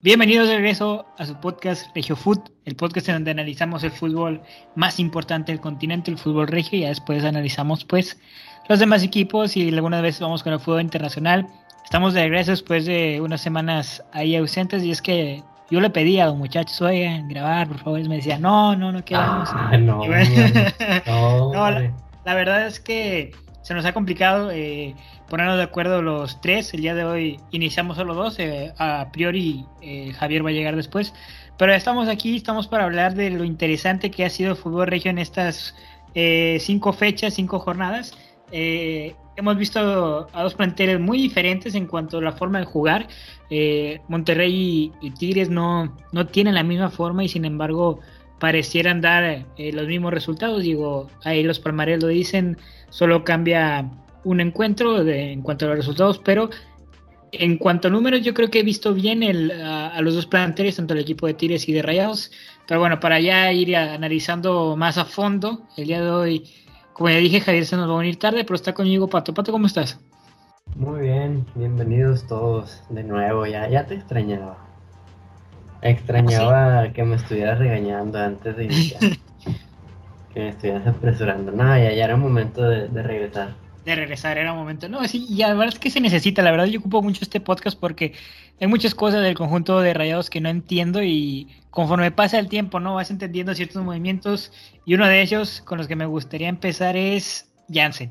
Bienvenidos de regreso a su podcast Regio Foot, el podcast en donde analizamos el fútbol más importante del continente, el fútbol regio, y ya después analizamos pues los demás equipos y algunas veces vamos con el fútbol internacional. Estamos de regreso después de unas semanas ahí ausentes y es que yo le pedí a los muchachos, oigan, grabar, por favor, y me decía, no, no, no queremos. Ah, no, no, no la, la, verdad es que se nos ha complicado. Eh, ponernos de acuerdo los tres. El día de hoy iniciamos solo dos. Eh, a priori eh, Javier va a llegar después. Pero estamos aquí, estamos para hablar de lo interesante que ha sido el fútbol regio en estas eh, cinco fechas, cinco jornadas. hemos visto a dos planteles muy diferentes en cuanto a la forma de jugar. Monterrey y, Tigres no, no tienen la misma forma y sin embargo parecieran dar los mismos resultados. Digo, ahí los palmares lo dicen, solo cambia un encuentro en cuanto a los resultados, pero en cuanto a números, yo creo que he visto bien el, a, los dos planteles, tanto el equipo de Tigres y de Rayados. Pero bueno, para ya ir analizando más a fondo, el día de hoy, como ya dije, Javier se nos va a venir tarde, pero está conmigo Pato. Pato, ¿cómo estás? Muy bien, bienvenidos todos de nuevo, ya, ya te extrañaba. Extrañaba ¿Ah, que me estuvieras regañando antes de iniciar. que me estuvieras apresurando. No, ya, ya era momento de regresar de regresar, era un momento. No, sí, y la verdad es que se necesita. La verdad, yo ocupo mucho este podcast porque hay muchas cosas del conjunto de rayados que no entiendo y conforme pasa el tiempo, ¿no? Vas entendiendo ciertos movimientos y uno de ellos con los que me gustaría empezar es Jansen.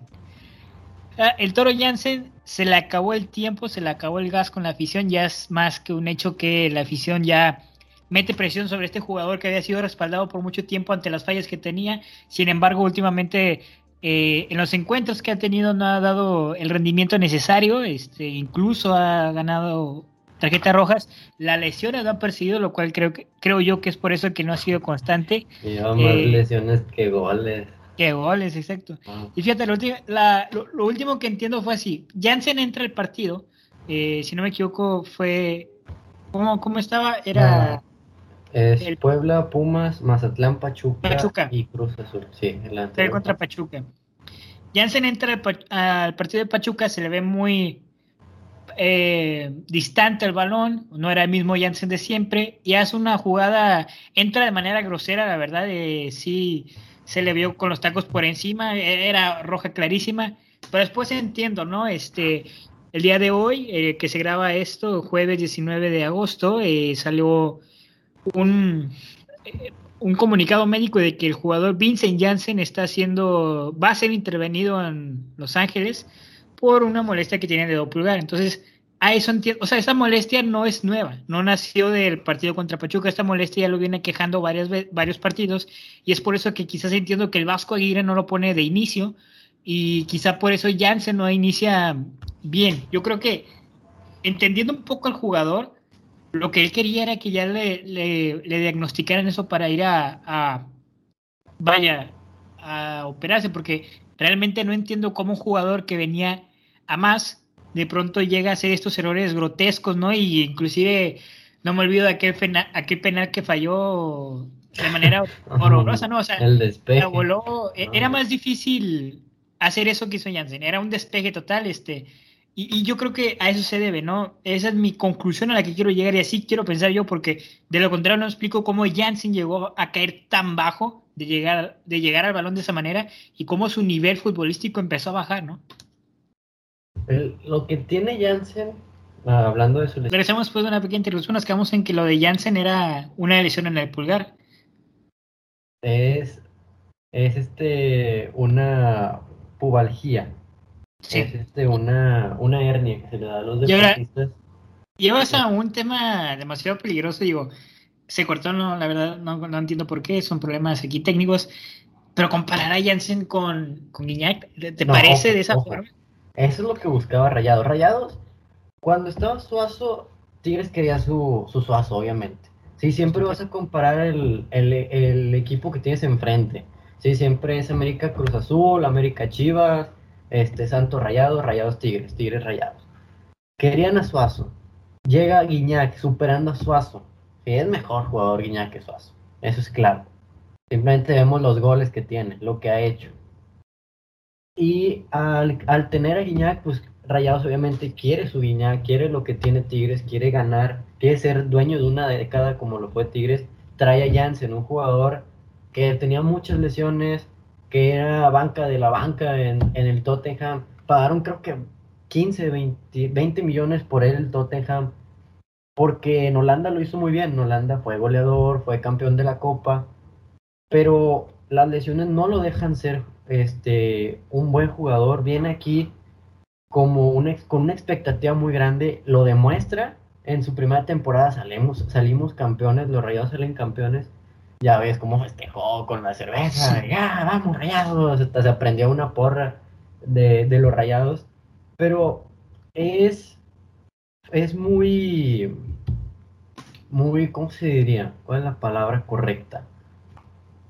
Ah, el toro Jansen se le acabó el tiempo, se le acabó el gas con la afición. Ya es más que un hecho que la afición ya mete presión sobre este jugador que había sido respaldado por mucho tiempo ante las fallas que tenía. Sin embargo, últimamente eh, en los encuentros que ha tenido no ha dado el rendimiento necesario, este, incluso ha ganado tarjetas rojas. Las lesiones lo han perseguido, lo cual creo que creo yo que es por eso que no ha sido constante. Lleva más eh, lesiones que goles. Que goles, exacto. Ah. Y fíjate, lo, último que entiendo fue así. Jansen entra al partido, eh, si no me equivoco, fue... ¿Cómo, cómo estaba? Era... Ah. Es el Puebla, Pumas, Mazatlán, Pachuca, y Cruz Azul. Sí, el contra Pachuca. Jansen entra al, partido de Pachuca, se le ve muy eh, distante el balón, no era el mismo Jansen de siempre, y hace una jugada, entra de manera grosera, la verdad, eh, sí se le vio con los tacos por encima, e, era roja clarísima, pero después entiendo, ¿no? Este, el día de hoy, eh, que se graba esto, jueves 19 de agosto, eh, salió un, un comunicado médico de que el jugador Vincent Janssen está siendo, va a ser intervenido en Los Ángeles por una molestia que tiene de pulgar. Entonces, a eso entiendo, o sea, esa molestia no es nueva, no nació del partido contra Pachuca, esta molestia ya lo viene quejando varios partidos y es por eso que quizás entiendo que el Vasco Aguirre no lo pone de inicio y quizá por eso Janssen no inicia bien. Yo creo que entendiendo un poco al jugador, lo que él quería era que ya le, le, diagnosticaran eso para ir a, vaya, a operarse, porque realmente no entiendo cómo un jugador que venía a más, de pronto llega a hacer estos errores grotescos, ¿no? Y inclusive no me olvido de aquel, penal, aquel penal que falló de manera horrorosa, ¿no? O sea, el despeje. Voló, e, era más difícil hacer eso que hizo Jansen, era un despeje total, este y, yo creo que a eso se debe, ¿no? Esa es mi conclusión a la que quiero llegar y así quiero pensar yo, porque de lo contrario no explico cómo Jansen llegó a caer tan bajo de llegar, de llegar al balón de esa manera y cómo su nivel futbolístico empezó a bajar, ¿no? Lo que tiene Jansen, ah, hablando de su lesión. Regresamos después de una pequeña interrupción, nos quedamos en que lo de Jansen era una lesión en el pulgar. Es, es este, una pubalgía es este, una, una hernia que se le da a los deportistas. Llevas a un tema demasiado peligroso, digo, se cortó, no, la verdad, no, no entiendo por qué, son problemas aquí técnicos, pero comparar a Jansen con, con Guiñac, ¿te, parece de esa forma? Eso es lo que buscaba Rayados. Rayados, cuando estaba Suazo, Tigres quería su, su Suazo, obviamente. Sí, siempre vas a comparar el, el, el equipo que tienes enfrente. Sí, siempre es América Cruz Azul, América Chivas, este, Santos Rayados, Rayados Tigres, Tigres Rayados. Querían a Suazo. Llega Guiñac superando a Suazo. Que es mejor jugador Guiñac que Suazo. Eso es claro. Simplemente vemos los goles que tiene, lo que ha hecho. Y al, tener a Guiñac, pues Rayados obviamente quiere su guiña, quiere lo que tiene Tigres, quiere ganar, quiere ser dueño de una década como lo fue Tigres. Trae a Jansen, un jugador que tenía muchas lesiones, que era banca de la banca en, el Tottenham. Pagaron creo que 15, 20, 20 millones por él el Tottenham, porque en Holanda lo hizo muy bien. En Holanda fue goleador, fue campeón de la Copa, pero las lesiones no lo dejan ser este, un buen jugador. Viene aquí como una, con una expectativa muy grande, lo demuestra. En su primera temporada salimos, salimos campeones, los Rayados salen campeones. Ya ves cómo festejó con la cerveza, ya, vamos, Rayados. Hasta se aprendió una porra de, de los Rayados. Pero es, es muy, muy, ¿cómo se diría? ¿Cuál es la palabra correcta?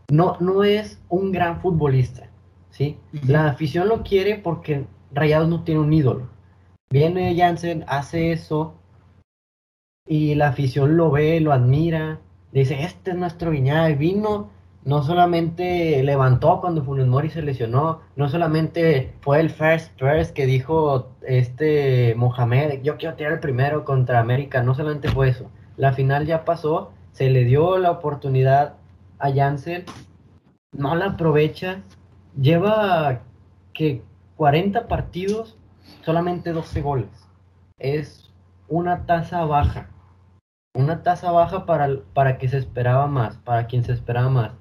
No, no es un gran futbolista, ¿sí? La afición lo quiere porque Rayados no tiene un ídolo. Viene Jansen, hace eso y la afición lo ve, lo admira, dice, este es nuestro Viñal, vino, no solamente levantó cuando Funes Mori se lesionó, no solamente fue el first first que dijo este Mohamed, yo quiero tirar el primero contra América, no solamente fue eso, la final ya pasó, se le dio la oportunidad a Jansen, no la aprovecha, lleva que 40 partidos, solamente 12 goles. Es una tasa baja. Una tasa baja para, para que se esperaba más, para quien se esperaba más.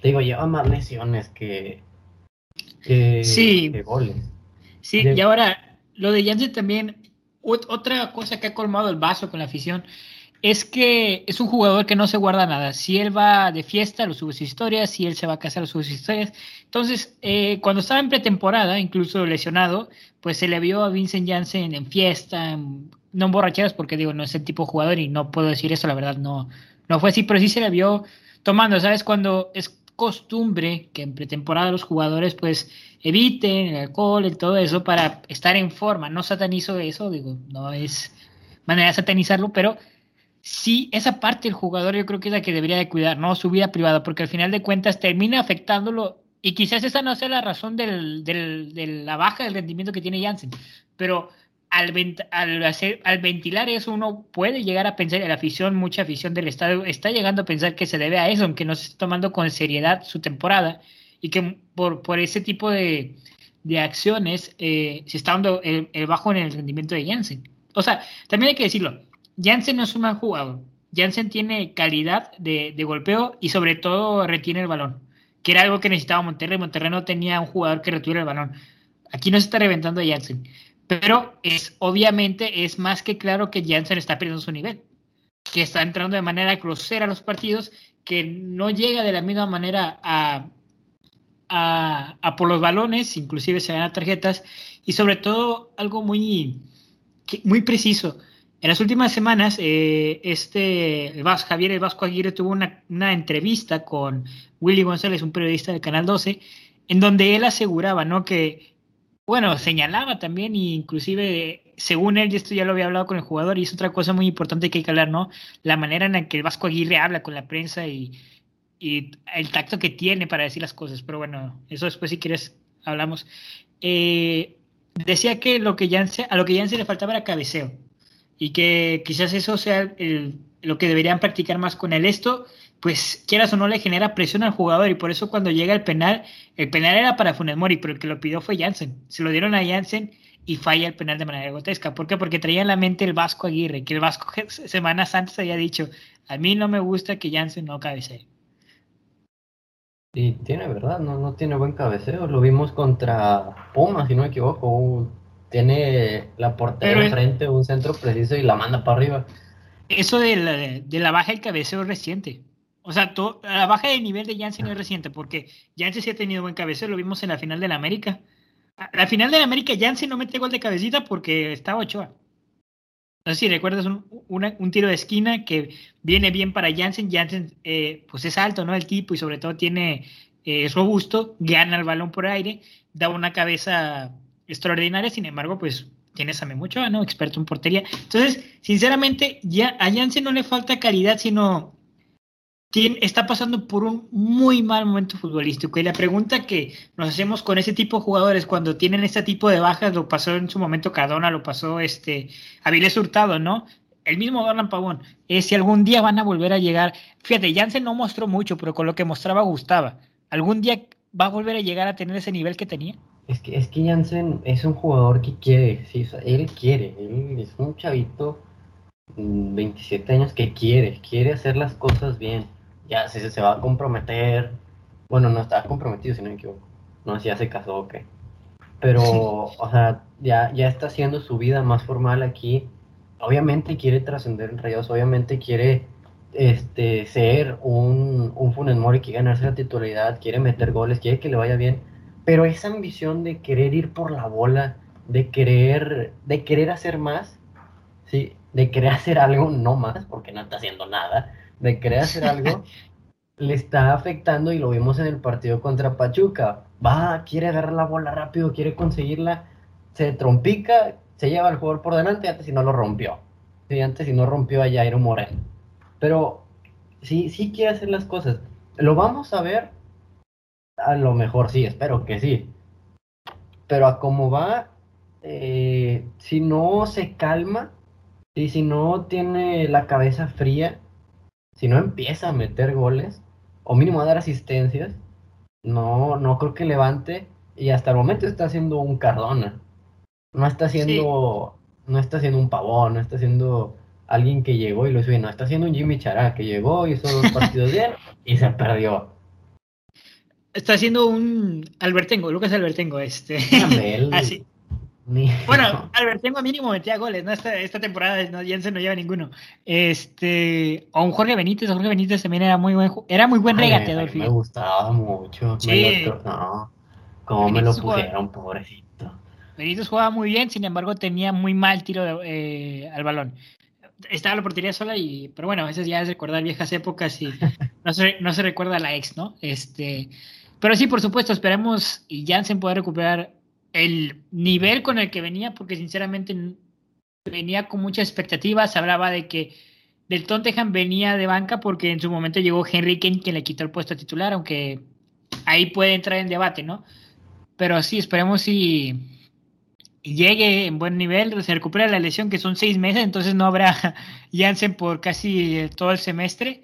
Te digo, lleva más lesiones que, sí. goles. Sí, y ahora lo de Janssen también, otra cosa que ha colmado el vaso con la afición es que es un jugador que no se guarda nada. Si él va de fiesta, lo sube sus historias. Si él se va a casar, lo sube sus historias. Entonces, eh, cuando estaba en pretemporada, incluso lesionado, pues se le vio a Vincent Janssen en fiesta, no en borracheras, porque digo, no es el tipo de jugador y no puedo decir eso, la verdad, no, no fue así, pero sí se le vio tomando, ¿sabes? Cuando es costumbre que en pretemporada los jugadores pues eviten el alcohol y todo eso para estar en forma. No satanizo eso, digo, no es manera de satanizarlo, pero sí, esa parte del jugador yo creo que es la que debería de cuidar, ¿no? Su vida privada, porque al final de cuentas termina afectándolo y quizás esa no sea la razón del, del, de la baja del rendimiento que tiene Jansen, pero al, al, hacer, al ventilar eso uno puede llegar a pensar, la afición, mucha afición del estadio está llegando a pensar que se debe a eso, aunque no se está tomando con seriedad su temporada y que por, por ese tipo de, de acciones eh, se está dando el, el bajo en el rendimiento de Jansen. O sea, también hay que decirlo, Jansen no es un mal jugador. Jansen tiene calidad de, golpeo y sobre todo retiene el balón, que era algo que necesitaba Monterrey. Monterrey no tenía un jugador que retuviera el balón. Aquí no se está reventando a Jansen. Pero es obviamente es más que claro que Jansen está perdiendo su nivel, que está entrando de manera grosera a los partidos, que no llega de la misma manera a, a, por los balones, inclusive se dan tarjetas, y sobre todo algo muy, muy preciso en las últimas semanas, eh, este Javier el Vasco Aguirre tuvo una, entrevista con Willy González, un periodista del Canal 12, en donde él aseguraba, ¿no? Que, bueno, señalaba también, e inclusive, según él, y esto ya lo había hablado con el jugador, y es otra cosa muy importante que hay que hablar, ¿no? La manera en la que el Vasco Aguirre habla con la prensa y, el tacto que tiene para decir las cosas. Pero bueno, eso después, si quieres, hablamos. Eh, decía que lo que a lo que se le faltaba era cabeceo y que quizás eso sea lo que deberían practicar más con el esto, pues quieras o no le genera presión al jugador y por eso cuando llega el penal, el penal era para Funes Mori, pero el que lo pidió fue Jansen, se lo dieron a Jansen y falla el penal de manera grotesca. ¿Por qué? Porque traía en la mente el Vasco Aguirre, que el Vasco semanas antes había dicho, a mí no me gusta que Jansen no cabecee. Y tiene verdad, no, no tiene buen cabeceo. Lo vimos contra Pumas, si no me equivoco tiene la portería enfrente, un centro preciso y la manda para arriba. Eso de la, de la baja del cabeceo es reciente. O sea, la baja de nivel de Janssen es reciente, porque Janssen sí ha tenido buen cabeceo, lo vimos en la final de la América. La final de la América, Janssen no mete gol de cabecita porque estaba Ochoa. No sé si recuerdas un, un, tiro de esquina que viene bien para Janssen. Janssen, eh, pues es alto, ¿no? El tipo y sobre todo tiene, eh, es robusto, gana el balón por aire, da una cabeza extraordinaria, sin embargo, pues tienes a Memucho, ¿no? Experto en portería. Entonces, sinceramente, ya a Jansen no le falta calidad, sino está pasando por un muy mal momento futbolístico. Y la pregunta que nos hacemos con ese tipo de jugadores cuando tienen este tipo de bajas, lo pasó en su momento Cardona, lo pasó este Avilés Hurtado, ¿no? El mismo Dorlan Pavón, es si algún día van a volver a llegar. Fíjate, Jansen no mostró mucho, pero con lo que mostraba gustaba. ¿Algún día va a volver a llegar a tener ese nivel que tenía? Es que, es que Jansen es un jugador que quiere, sí, él quiere, él es un chavito, 27 mm, años que quiere, quiere hacer las cosas bien ya se, se va a comprometer. Bueno, no estaba comprometido, si no me equivoco. No sé si ya se casó o qué. Pero, o sea, ya, ya está haciendo su vida más formal aquí. Obviamente quiere trascender en Rayos, obviamente quiere este, ser un, un Funes Mori que ganarse la titularidad, quiere meter goles, quiere que le vaya bien. Pero esa ambición de querer ir por la bola, de querer, de querer hacer más, sí, de querer hacer algo, no más, porque no está haciendo nada, de querer hacer algo, le está afectando y lo vimos en el partido contra Pachuca. Va, quiere agarrar la bola rápido, quiere conseguirla, se trompica, se lleva al jugador por delante, antes si no lo rompió. Sí, antes si no rompió a Jairo Moreno. Pero sí, sí quiere hacer las cosas. Lo vamos a ver, a lo mejor sí, espero que sí. Pero a cómo va, eh, si no se calma, y si no tiene la cabeza fría, si no empieza a meter goles, o mínimo a dar asistencias, no, no creo que levante. Y hasta el momento está haciendo un Cardona. No está haciendo, no está haciendo un pavón, no está haciendo alguien que llegó y lo hizo bien. No está haciendo un Jimmy Chará que llegó, hizo dos partidos bien y se perdió. Está haciendo un Albertengo, Lucas Albertengo, este. Así. Bueno, Albertengo mínimo metía goles, ¿no? Esta, esta temporada no, Jensen no lleva ninguno. Este, o un Jorge Benítez, Jorge Benítez también era muy buen, era muy buen regateador. Me, gustaba mucho. Sí. no, como me lo pusieron, pobrecito. Benítez jugaba muy bien, sin embargo tenía muy mal tiro eh, al balón. Estaba la portería sola y, pero bueno, a veces ya es recordar viejas épocas y no se, no se recuerda la ex, ¿no? Este, pero sí, por supuesto, esperemos y Jansen pueda recuperar el nivel con el que venía, porque sinceramente venía con muchas expectativas. Hablaba de que del Tottenham venía de banca porque en su momento llegó Henry quien le quitó el puesto titular, aunque ahí puede entrar en debate, ¿no? Pero sí, esperemos si llegue en buen nivel, se recupera la lesión, que son seis meses, entonces no habrá Jansen por casi todo el semestre.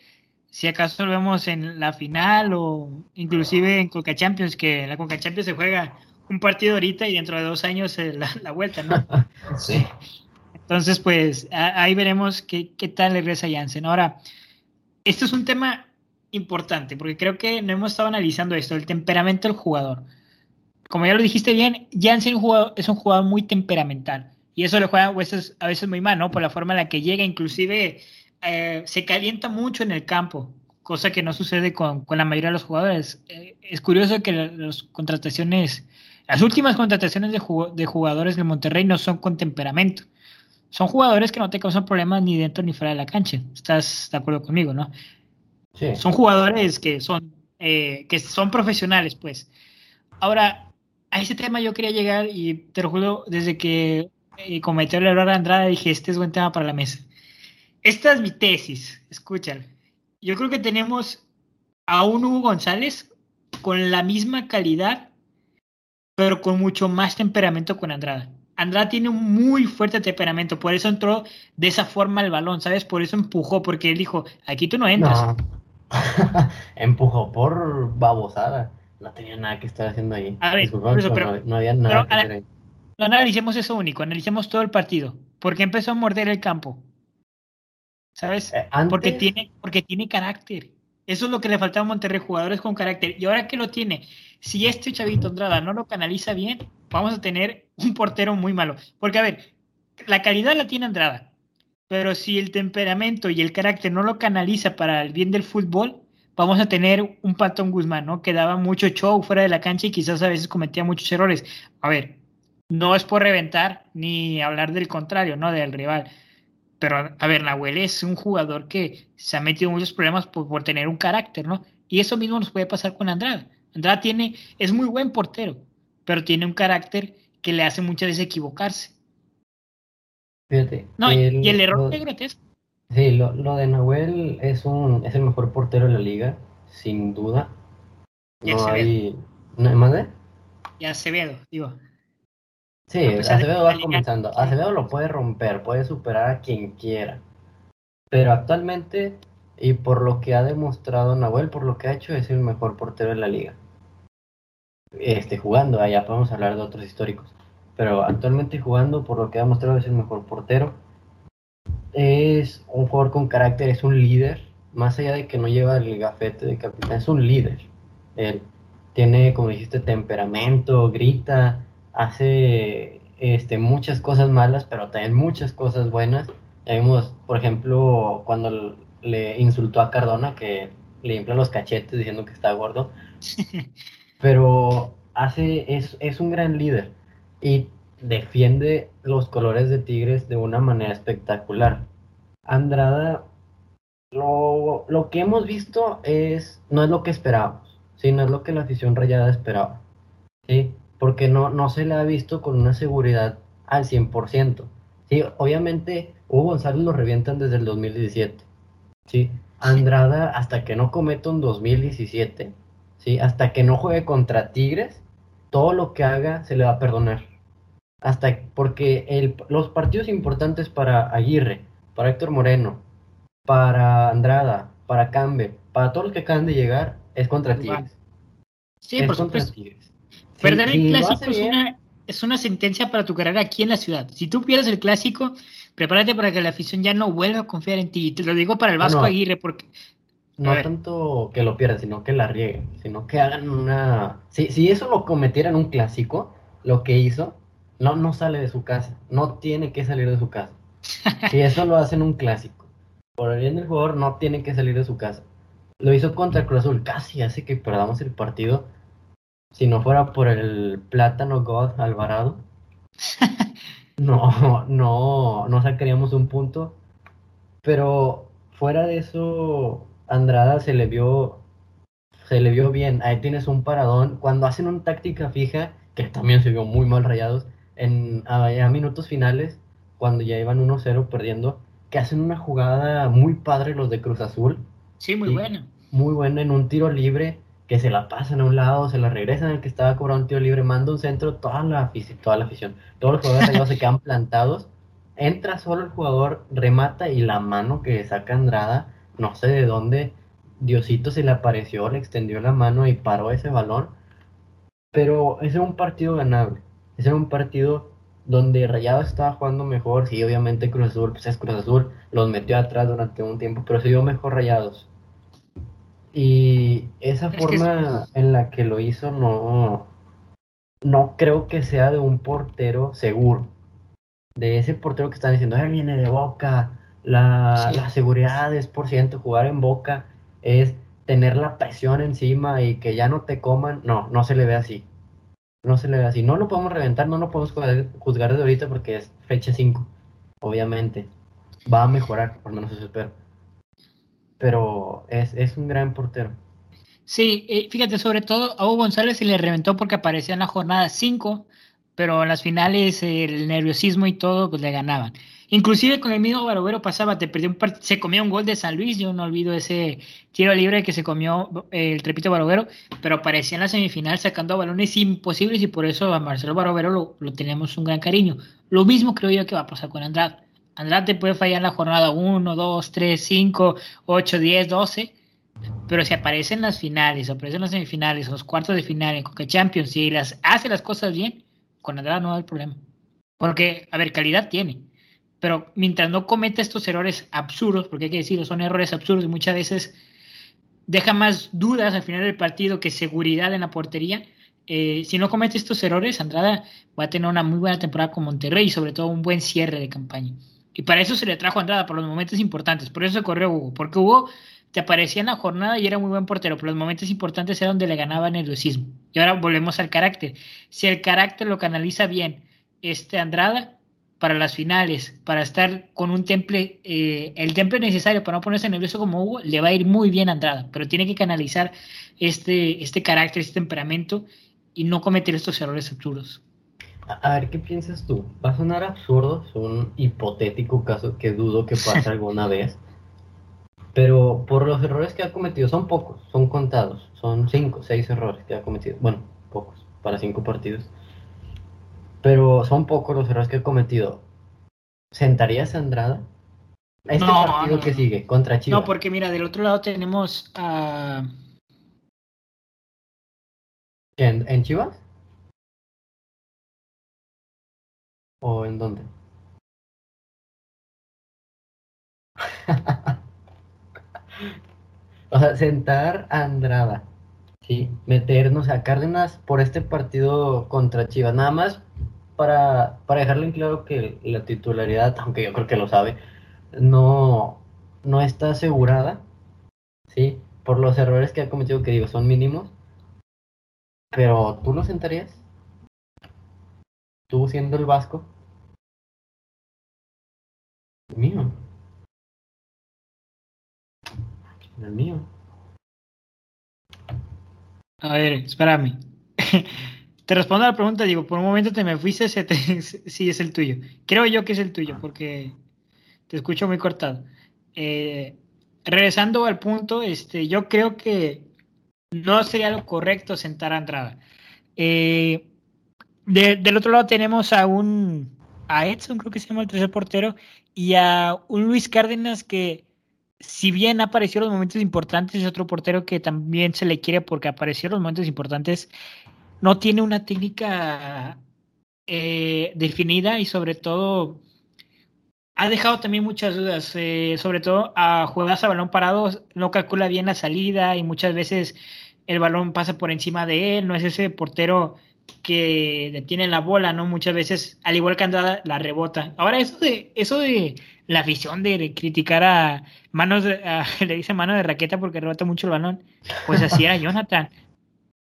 Si acaso lo vemos en la final o inclusive en Coca Champions, que la Coca Champions se juega un partido ahorita y dentro de dos años eh, la, vuelta, ¿no? sí. Entonces, pues ahí veremos qué, qué tal regresa Jansen. Ahora, esto es un tema importante porque creo que no hemos estado analizando esto, el temperamento del jugador. Como ya lo dijiste bien, Jansen es un jugador muy temperamental y eso le juega a veces, a veces muy mal, ¿no? Por la forma en la que llega, inclusive eh, se calienta mucho en el campo, cosa que no sucede con, con la mayoría de los jugadores. Eh, es curioso que las contrataciones las últimas contrataciones de, jugadores de Monterrey no son con temperamento. Son jugadores que no te causan problemas ni dentro ni fuera de la cancha. ¿Estás de acuerdo conmigo, no? Sí. Son jugadores que son, eh, que son profesionales, pues. Ahora, a ese tema yo quería llegar y te lo juro, desde que cometió el error de Andrade, dije, este es buen tema para la mesa. Esta es mi tesis, escúchalo. Yo creo que tenemos a un Hugo González con la misma calidad pero con mucho más temperamento con Andrada. Andrada tiene un muy fuerte temperamento, por eso entró de esa forma al balón, ¿sabes? Por eso empujó, porque él dijo, aquí tú no entras. empujó por babosada. No tenía nada que estar haciendo ahí. A ver, no, había nada que hacer ahí. No analicemos eso único, analicemos todo el partido. ¿Por qué empezó a morder el campo? ¿Sabes? Eh, porque, tiene, porque tiene carácter. Eso es lo que le faltaba a Monterrey, jugadores con carácter. Y ahora que lo tiene, si este Chavito Andrada no lo canaliza bien, vamos a tener un portero muy malo. Porque, a ver, la calidad la tiene Andrada, pero si el temperamento y el carácter no lo canaliza para el bien del fútbol, vamos a tener un Patón Guzmán, ¿no? Que daba mucho show fuera de la cancha y quizás a veces cometía muchos errores. A ver, no es por reventar ni hablar del contrario, ¿no? Del rival pero, a ver, Nahuel es un jugador que se ha metido en muchos problemas por, tener un carácter, ¿no? Y eso mismo nos puede pasar con Andrada. Andrada tiene, es muy buen portero, pero tiene un carácter que le hace muchas veces equivocarse. Fíjate. No, y el error es grotesco. Sí, lo, lo de Nahuel es un es el mejor portero de la liga, sin duda. No hay. ¿No más de? Y Acevedo, digo. Sí, Acevedo va comenzando. Acevedo lo puede romper, puede superar a quien quiera. Pero actualmente, y por lo que ha demostrado Nahuel, por lo que ha hecho, es el mejor portero de la liga. Este, jugando, allá podemos hablar de otros históricos. Pero actualmente jugando, por lo que ha demostrado, es el mejor portero. Es un jugador con carácter, es un líder. Más allá de que no lleva el gafete de capitán, es un líder. Él tiene, como dijiste, temperamento, grita, hace este, muchas cosas malas, pero también muchas cosas buenas. Ya vimos, por ejemplo, cuando le insultó a Cardona, que le infla los cachetes diciendo que está gordo. pero hace, es, es un gran líder y defiende los colores de Tigres de una manera espectacular. Andrada, lo, lo que hemos visto es, no es lo que esperábamos, ¿sí? no es lo que la afición rayada esperaba. ¿sí? Porque no, no se le ha visto con una seguridad al 100%. Sí, obviamente Hugo González lo revientan desde el 2017. ¿sí? Andrada, hasta que no cometa un 2017, ¿sí? hasta que no juegue contra Tigres, todo lo que haga se le va a perdonar. Hasta porque el, los partidos importantes para Aguirre, para Héctor Moreno, para Andrada, para Cambe, para todos los que acaban de llegar, es contra Tigres. Sí, por supuesto. Tigres. Perder el clásico es una, es una sentencia para tu carrera aquí en la ciudad. Si tú pierdes el clásico, prepárate para que la afición ya no vuelva a confiar en ti. Te lo digo para el Vasco Aguirre, porque. No tanto que lo pierdan, sino que la rieguen, sino que hagan una. Si, si eso lo cometiera en un clásico, lo que hizo, no, no sale de su casa. No tiene que salir de su casa. si eso lo hace en un clásico, por el bien del jugador, no tiene que salir de su casa. Lo hizo contra el Cruz Azul, casi hace que perdamos el partido si no fuera por el plátano God Alvarado, no, no, no sacaríamos un punto. Pero fuera de eso, Andrada se le vio, se le vio bien. Ahí tienes un paradón. Cuando hacen una táctica fija, que también se vio muy mal rayados, en a, minutos finales, cuando ya iban 1-0 perdiendo, que hacen una jugada muy padre los de Cruz Azul. Sí, muy buena. Muy buena en un tiro libre que se la pasan a un lado, se la regresan el que estaba cobrando un tiro libre, manda un centro, toda la toda la afición, todos los jugadores se quedan plantados, entra solo el jugador, remata y la mano que saca Andrada, no sé de dónde, Diosito se le apareció, le extendió la mano y paró ese balón, pero ese era un partido ganable, ese era un partido donde Rayados estaba jugando mejor, sí, obviamente Cruz Azul, pues es Cruz Azul, los metió atrás durante un tiempo, pero se dio mejor Rayados y esa forma en la que lo hizo no, no creo que sea de un portero seguro. De ese portero que están diciendo, él viene de boca, la, la seguridad es por ciento, jugar en boca es tener la presión encima y que ya no te coman. No, no se le ve así. No se le ve así. No lo podemos reventar, no lo podemos juzgar desde ahorita porque es fecha 5, obviamente. Va a mejorar, por lo menos eso espero pero es, un gran portero. Sí, eh, fíjate, sobre todo a Hugo González se le reventó porque aparecía en la jornada 5, pero en las finales el nerviosismo y todo pues le ganaban. Inclusive con el mismo Barovero pasaba, te perdió un se comió un gol de San Luis, yo no olvido ese tiro libre que se comió eh, el trepito Barovero, pero aparecía en la semifinal sacando balones imposibles y por eso a Marcelo Barovero lo, lo tenemos un gran cariño. Lo mismo creo yo que va a pasar con Andrade. Andrade puede fallar en la jornada 1, 2, 3, 5, 8, 10, 12, pero si aparece en las finales, aparece en las semifinales, los cuartos de final, en Coca Champions, y las, hace las cosas bien, con Andrade no hay problema. Porque, a ver, calidad tiene. Pero mientras no cometa estos errores absurdos, porque hay que decirlo, son errores absurdos y muchas veces deja más dudas al final del partido que seguridad en la portería. Eh, si no comete estos errores, Andrada va a tener una muy buena temporada con Monterrey y sobre todo un buen cierre de campaña. Y para eso se le trajo a Andrada, por los momentos importantes. Por eso se corrió Hugo. Porque Hugo te aparecía en la jornada y era muy buen portero, pero los momentos importantes era donde le ganaba nerviosismo. Y ahora volvemos al carácter. Si el carácter lo canaliza bien este Andrada para las finales, para estar con un temple, eh, el temple necesario para no ponerse nervioso como Hugo, le va a ir muy bien a Andrada, pero tiene que canalizar este, este carácter, este temperamento y no cometer estos errores absurdos. A, ver, ¿qué piensas tú? Va a sonar absurdo, es un hipotético caso que dudo que pase alguna vez. Pero por los errores que ha cometido, son pocos, son contados, son cinco, seis errores que ha cometido. Bueno, pocos, para cinco partidos. Pero son pocos los errores que ha cometido. ¿Sentarías a Andrada? Este partido que sigue, contra Chivas. No, porque mira, del otro lado tenemos a. ¿En Chivas? ¿O en dónde? o sea, sentar a Andrada, ¿sí? Meternos a Cárdenas por este partido contra Chivas. Nada más para, para dejarle en claro que la titularidad, aunque yo creo que lo sabe, no, no está asegurada, ¿sí? Por los errores que ha cometido, que digo, son mínimos. Pero, ¿tú lo sentarías? ¿Tú siendo el vasco? El mío. El mío. A ver, espérame. te respondo a la pregunta, digo, por un momento te me fuiste si es el tuyo. Creo yo que es el tuyo, porque te escucho muy cortado. Eh, regresando al punto, este, yo creo que no sería lo correcto sentar a Andrada. Eh, del otro lado tenemos a un a Edson, creo que se llama el tercer portero, y a un Luis Cárdenas que, si bien apareció en los momentos importantes, es otro portero que también se le quiere porque apareció en los momentos importantes, no tiene una técnica eh, definida y sobre todo ha dejado también muchas dudas, eh, sobre todo a jugadas a balón parado, no calcula bien la salida y muchas veces el balón pasa por encima de él, no es ese portero que detiene la bola, ¿no? Muchas veces, al igual que Andrada, la rebota. Ahora, eso de, eso de la afición de criticar a manos, de, le dice mano de raqueta porque rebota mucho el balón, pues así era Jonathan.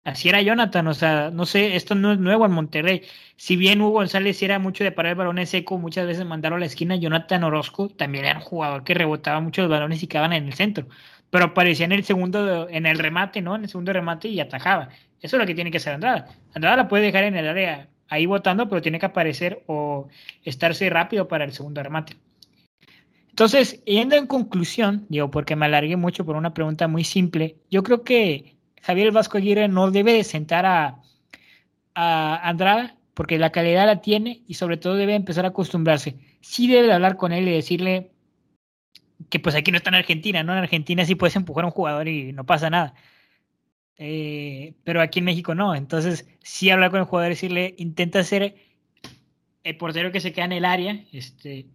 Así era Jonathan, o sea, no sé, esto no es nuevo en Monterrey. Si bien Hugo González era mucho de parar el balón seco, muchas veces mandaron a la esquina, Jonathan Orozco también era un jugador que rebotaba mucho los balones y quedaban en el centro pero aparecía en el segundo, en el remate, ¿no? En el segundo remate y atajaba. Eso es lo que tiene que hacer Andrada. Andrada la puede dejar en el área ahí votando, pero tiene que aparecer o estarse rápido para el segundo remate. Entonces, yendo en conclusión, digo, porque me alargué mucho por una pregunta muy simple, yo creo que Javier Vasco Aguirre no debe sentar a, a Andrada porque la calidad la tiene y sobre todo debe empezar a acostumbrarse. Sí debe hablar con él y decirle, que pues aquí no está en Argentina, ¿no? En Argentina sí puedes empujar a un jugador y no pasa nada. Eh, pero aquí en México no. Entonces, sí hablar con el jugador y decirle, intenta ser el portero que se queda en el área, este,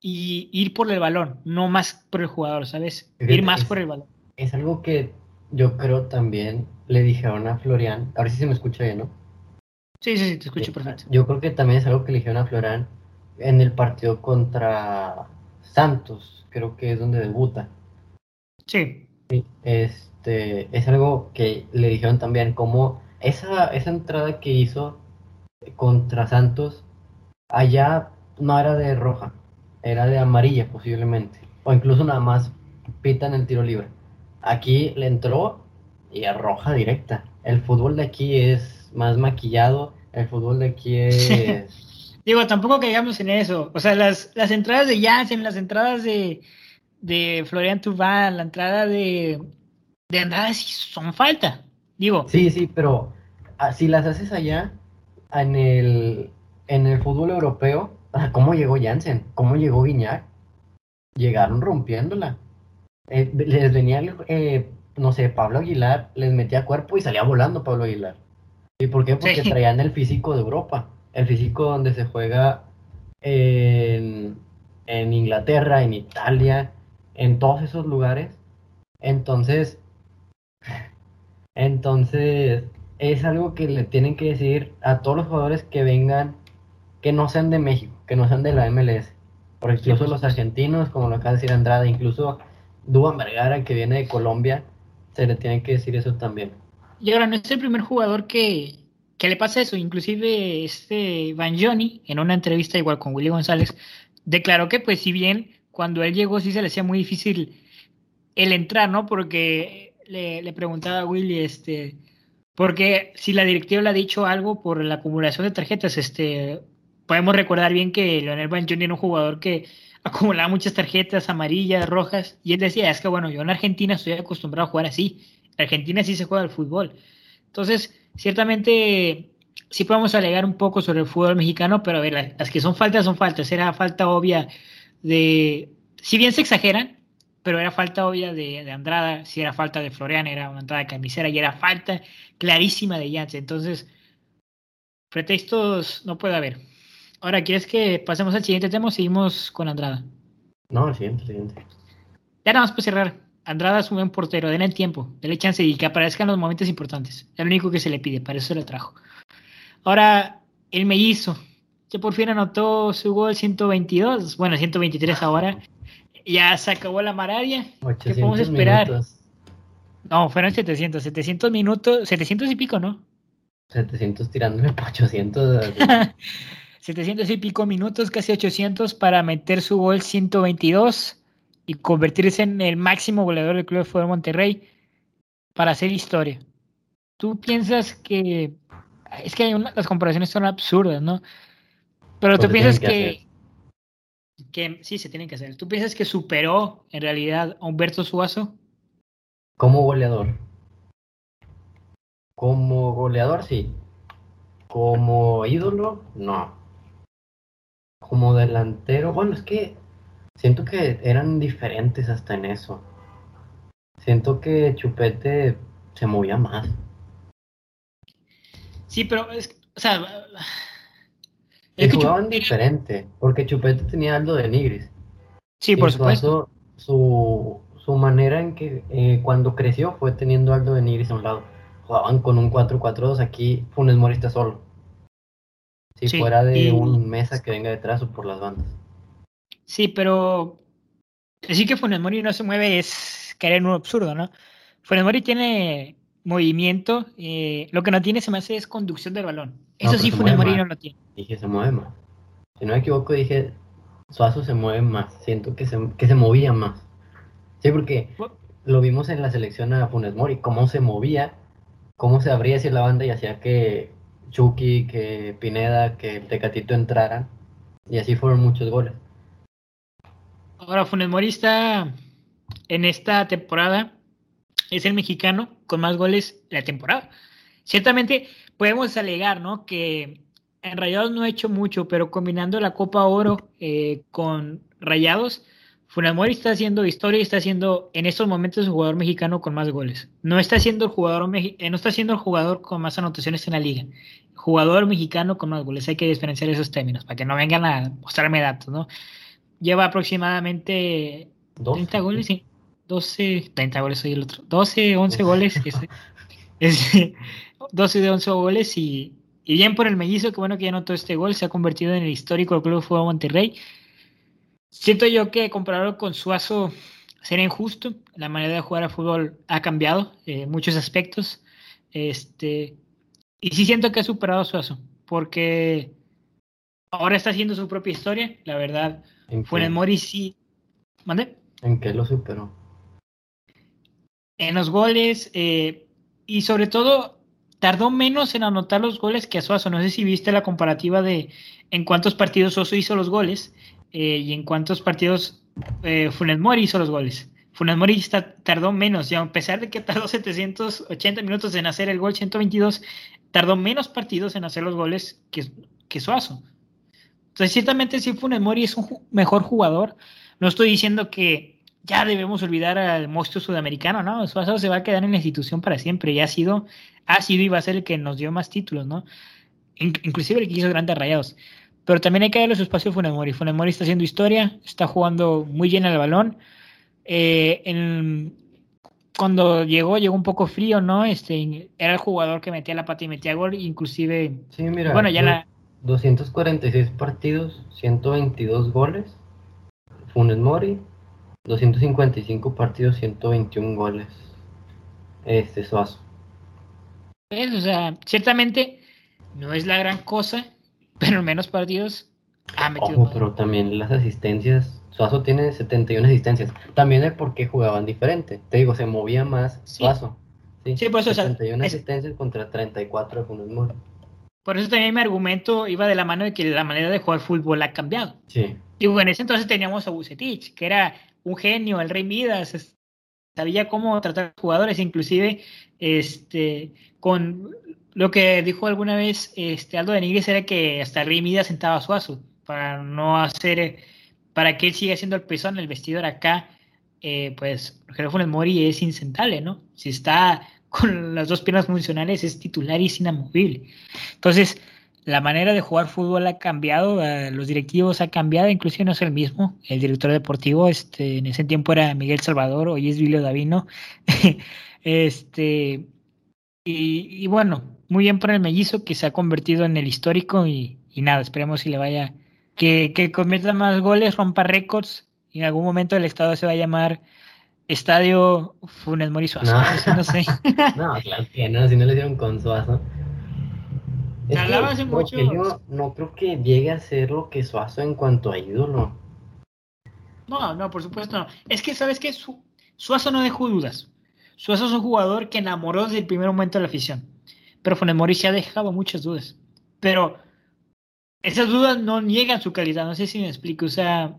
y ir por el balón, no más por el jugador, ¿sabes? Ir más por el balón. Es algo que yo creo también le dijeron a Florian, a ver si se me escucha bien, ¿no? Sí, sí, sí, te escucho perfecto. Yo creo que también es algo que le dijeron a Florian en el partido contra Santos, creo que es donde debuta. Sí. Este, es algo que le dijeron también, como esa, esa entrada que hizo contra Santos, allá no era de roja, era de amarilla posiblemente, o incluso nada más pitan el tiro libre. Aquí le entró y a roja directa. El fútbol de aquí es más maquillado, el fútbol de aquí es... Digo, tampoco caigamos en eso. O sea, las, las entradas de Janssen, las entradas de, de Florian Tubán, la entrada de, de Andrade sí son falta. Digo. Sí, sí, pero ah, si las haces allá, en el, en el fútbol europeo, ¿cómo llegó Janssen? ¿Cómo llegó Guiñac? Llegaron rompiéndola. Eh, les venía, eh, no sé, Pablo Aguilar, les metía cuerpo y salía volando Pablo Aguilar. ¿Y por qué? Porque traían el físico de Europa el físico donde se juega en, Inglaterra, en Italia, en todos esos lugares. Entonces, entonces es algo que le tienen que decir a todos los jugadores que vengan, que no sean de México, que no sean de la MLS. Porque incluso los argentinos, como lo acaba de decir Andrade, incluso Duan Vergara, que viene de Colombia, se le tiene que decir eso también. Y ahora, no es el primer jugador que, ¿Qué le pasa eso? Inclusive este Van Johnny, en una entrevista igual con Willy González, declaró que pues si bien cuando él llegó sí se le hacía muy difícil el entrar, ¿no? Porque le, preguntaba a Willy, este, Porque si la directiva le ha dicho algo por la acumulación de tarjetas, este, podemos recordar bien que Leonel Banjón era un jugador que acumulaba muchas tarjetas amarillas, rojas, y él decía, es que bueno, yo en Argentina estoy acostumbrado a jugar así. En Argentina sí se juega el fútbol. Entonces, ciertamente sí podemos alegar un poco sobre el fútbol mexicano, pero a ver, las que son faltas son faltas. Era falta obvia de, si bien se exageran, pero era falta obvia de, Andrada, si era falta de Florian, era una entrada de camisera y era falta clarísima de Yance. Entonces, pretextos no puede haber. Ahora, ¿quieres que pasemos al siguiente tema o seguimos con Andrada? No, el siguiente, el siguiente. Ya nada más para cerrar. Andrada es un buen portero, denle el tiempo, denle chance y que aparezca en los momentos importantes. Es lo único que se le pide, para eso se le trajo. Ahora, el mellizo, que por fin anotó su gol 122, bueno, 123 ahora, ya se acabó la mararia. ¿Qué podemos esperar? No, fueron 700, 700 minutos, 700 y pico, ¿no? 700 tirándome para 800. 700 y pico minutos, casi 800 para meter su gol 122 y convertirse en el máximo goleador del Club de Fútbol Monterrey para hacer historia. ¿Tú piensas que es que las comparaciones son absurdas, ¿no? Pero tú piensas que que sí se tienen que hacer. ¿Tú piensas que superó en realidad a Humberto Suazo? Como goleador. Como goleador, sí. Como ídolo, no. Como delantero, bueno, es que siento que eran diferentes hasta en eso. Siento que Chupete se movía más. Sí, pero es, o sea, y jugaban diferente, porque Chupete tenía algo de Nigris. Sí, por supuesto. Su, su manera en que eh, cuando creció fue teniendo algo de Nigris a un lado. Jugaban con un 4-4-2, aquí Funes Mori está solo. Si fuera de un mesa que venga detrás o por las bandas. Sí, pero decir que Funes Mori no se mueve es caer en un absurdo, ¿no? Funes Mori tiene movimiento, eh, lo que no tiene se me hace es conducción del balón. Eso sí, Funes Mori no lo tiene. Dije, se mueve más. Si no me equivoco, dije, Suazo se mueve más. Siento que se, que se movía más. Sí, porque lo vimos en la selección a Funes Mori, cómo se movía, cómo se abría hacia la banda y hacía que Chucky, que Pineda, que Tecatito entraran. Y así fueron muchos goles. Ahora, Funes Mori está en esta temporada, es el mexicano con más goles de la temporada. Ciertamente podemos alegar, ¿no? Que en Rayados no ha hecho mucho, pero combinando la Copa Oro eh, con Rayados, Funamori está haciendo historia y está siendo en estos momentos el jugador mexicano con más goles. No está siendo el jugador eh, no está siendo el jugador con más anotaciones en la liga. Jugador mexicano con más goles. Hay que diferenciar esos términos para que no vengan a mostrarme datos, ¿no? Lleva aproximadamente 30 goles, sí. 12, 30 goles soy el otro. 12, 11 goles. Es, 12 de 11 goles y, bien por el mellizo, que bueno que ya anotó este gol, se ha convertido en el histórico del Club de Fútbol Monterrey. Siento yo que compararlo con Suazo sería injusto. La manera de jugar al fútbol ha cambiado en eh, muchos aspectos. Este, y sí siento que ha superado a Suazo, porque ahora está haciendo su propia historia. La verdad, fue en Mori sí. ¿Mande? ¿En qué lo superó? En los goles eh, y sobre todo tardó menos en anotar los goles que a Suazo. No sé si viste la comparativa de en cuántos partidos Suazo hizo los goles eh, y en cuántos partidos eh, Funes Mori hizo los goles. Funes Mori tardó menos, y a pesar de que tardó 780 minutos en hacer el gol 122, tardó menos partidos en hacer los goles que, que Suazo. Entonces, ciertamente sí, Funes Mori es un mejor jugador. No estoy diciendo que ya debemos olvidar al monstruo sudamericano, ¿no? Suazo se va a quedar en la institución para siempre y ha sido ha sido y va a ser el que nos dio más títulos, ¿no? inclusive el que hizo grandes rayados. Pero también hay que darle su espacio a Funemori. Funemori está haciendo historia, está jugando muy bien al balón. Eh, cuando llegó, llegó un poco frío, ¿no? Este, era el jugador que metía la pata y metía gol, inclusive. Sí, mira, bueno, ya la... 246 partidos, 122 goles. Funes Mori, 255 partidos, 121 goles. Este Suazo. O sea, ciertamente no es la gran cosa, pero en menos partidos ha metido. pero también las asistencias. Suazo tiene 71 asistencias. También el por qué jugaban diferente. Te digo, se movía más Suazo. Sí, por eso. 71 asistencias contra 34 de Funes Mori. Por eso también mi argumento iba de la mano de que la manera de jugar fútbol ha cambiado. Sí. Y en ese entonces teníamos a Bucetich, que era un genio, el rey Midas, sabía cómo tratar a jugadores, inclusive este, con lo que dijo alguna vez este, Aldo de Nigris era que hasta el rey Midas sentaba a Suazo para no hacer, para que él siga siendo el pezón, el vestidor acá, eh, pues Rogelio Mori es insentable, ¿no? Si está con las dos piernas funcionales es titular y es inamovible. Entonces, la manera de jugar fútbol ha cambiado, eh, los directivos ha cambiado, inclusive no es el mismo. El director deportivo, este, en ese tiempo era Miguel Salvador, hoy es Vilio Davino. este, y, bueno, muy bien por el mellizo que se ha convertido en el histórico y, nada, esperemos si le vaya, que, que convierta más goles, rompa récords y en algún momento el estado se va a llamar Estadio Funes Mori Suazo. No, no sé. no, claro que no, si no le dieron con Suazo. Es que, mucho... yo no creo que llegue a ser lo que Suazo en cuanto a ídolo. No, no, por supuesto no. Es que, ¿sabes qué? Suazo no dejó dudas. Suazo es un jugador que enamoró desde el primer momento de la afición. Pero Funes Mori se ha dejado muchas dudas. Pero esas dudas no niegan su calidad. No sé si me explico. O sea,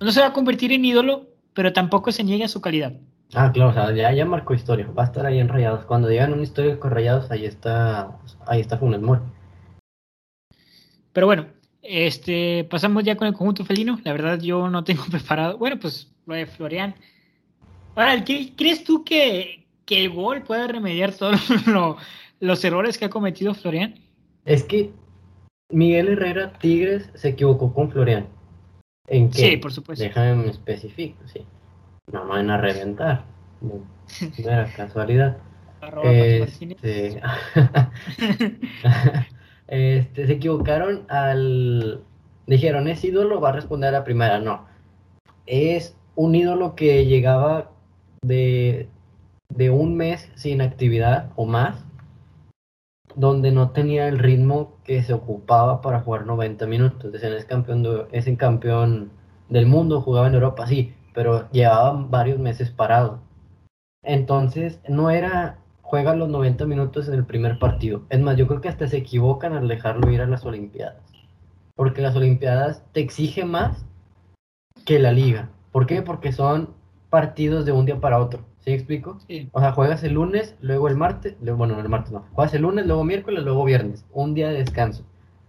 no se va a convertir en ídolo, pero tampoco se niega su calidad. Ah, claro, o sea, ya, ya marcó historia, va a estar ahí en Rayados. Cuando llegan un histórico con Rayados, ahí está, ahí está Funes Mori. Pero bueno, este, pasamos ya con el conjunto felino. La verdad, yo no tengo preparado. Bueno, pues lo de Florian. Ahora, ¿crees tú que, que el gol puede remediar todos los errores que ha cometido Florian? Es que Miguel Herrera Tigres se equivocó con Florian. ¿En qué? Sí, por supuesto. Déjame específico, sí. No van a reventar. No, era casualidad. Este, este, se equivocaron al. Dijeron, ¿es ídolo? Va a responder a la primera. No. Es un ídolo que llegaba de, de un mes sin actividad o más, donde no tenía el ritmo que se ocupaba para jugar 90 minutos. Es, campeón es el campeón del mundo, jugaba en Europa, sí, pero llevaba varios meses parado. Entonces, no era juega los 90 minutos en el primer partido. Es más, yo creo que hasta se equivocan al dejarlo ir a las Olimpiadas. Porque las Olimpiadas te exige más que la liga. ¿Por qué? Porque son partidos de un día para otro. ¿Sí explico? O sea, juegas el lunes, luego el martes, bueno, el martes no. Juegas el lunes, luego miércoles, luego viernes. Un día de descanso.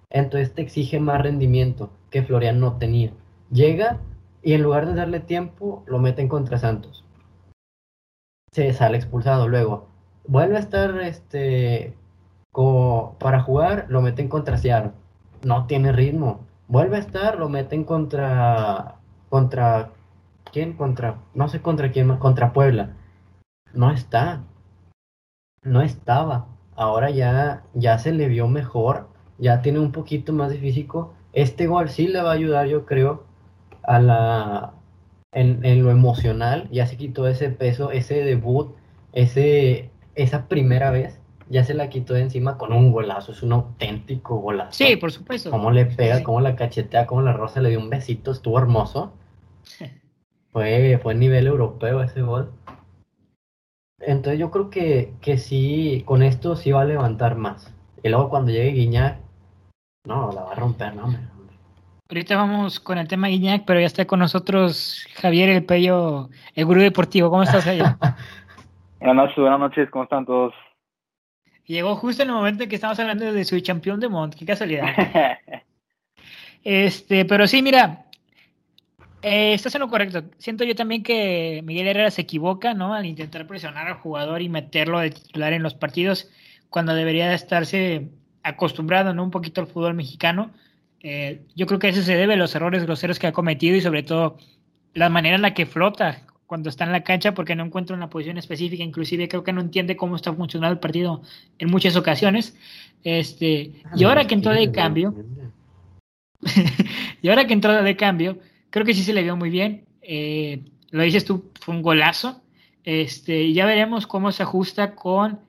Entonces te exige más rendimiento que Florian no tenía. Llega y en lugar de darle tiempo, lo meten contra Santos. Se sale expulsado luego. Vuelve a estar este para jugar, lo meten contra Seattle. No tiene ritmo. Vuelve a estar, lo meten contra contra quién? Contra no sé contra quién, contra Puebla. No está. No estaba. Ahora ya ya se le vio mejor, ya tiene un poquito más de físico. Este gol sí le va a ayudar, yo creo, a la, en, lo emocional, ya se quitó ese peso, ese debut, ese, esa primera vez, ya se la quitó de encima con un golazo, es un auténtico golazo. Sí, por supuesto. Cómo le pega, cómo la cachetea, cómo la rosa le dio un besito, estuvo hermoso. fue, fue nivel europeo ese gol. Entonces yo creo que, que sí, con esto sí va a levantar más. Y luego cuando llegue Guiñac, no, la va a romper, no. Ahorita vamos con el tema Guiñac, pero ya está con nosotros Javier El Pello, el gurú deportivo. ¿Cómo estás allá? buenas noches, buenas noches, ¿cómo están todos? Llegó justo en el momento en que estamos hablando de su campeón de Mont, qué casualidad. este, pero sí, mira, eh, estás en lo correcto. Siento yo también que Miguel Herrera se equivoca, ¿no? Al intentar presionar al jugador y meterlo de titular en los partidos, cuando debería estarse acostumbrado, ¿no? Un poquito al fútbol mexicano eh, yo creo que eso se debe a los errores groseros que ha cometido y sobre todo la manera en la que flota cuando está en la cancha porque no encuentra una posición específica, inclusive creo que no entiende cómo está funcionando el partido en muchas ocasiones. Este, y ahora que entró de cambio, y ahora que entró de cambio, creo que sí se le vio muy bien. Eh, lo dices tú, fue un golazo. Este, ya veremos cómo se ajusta con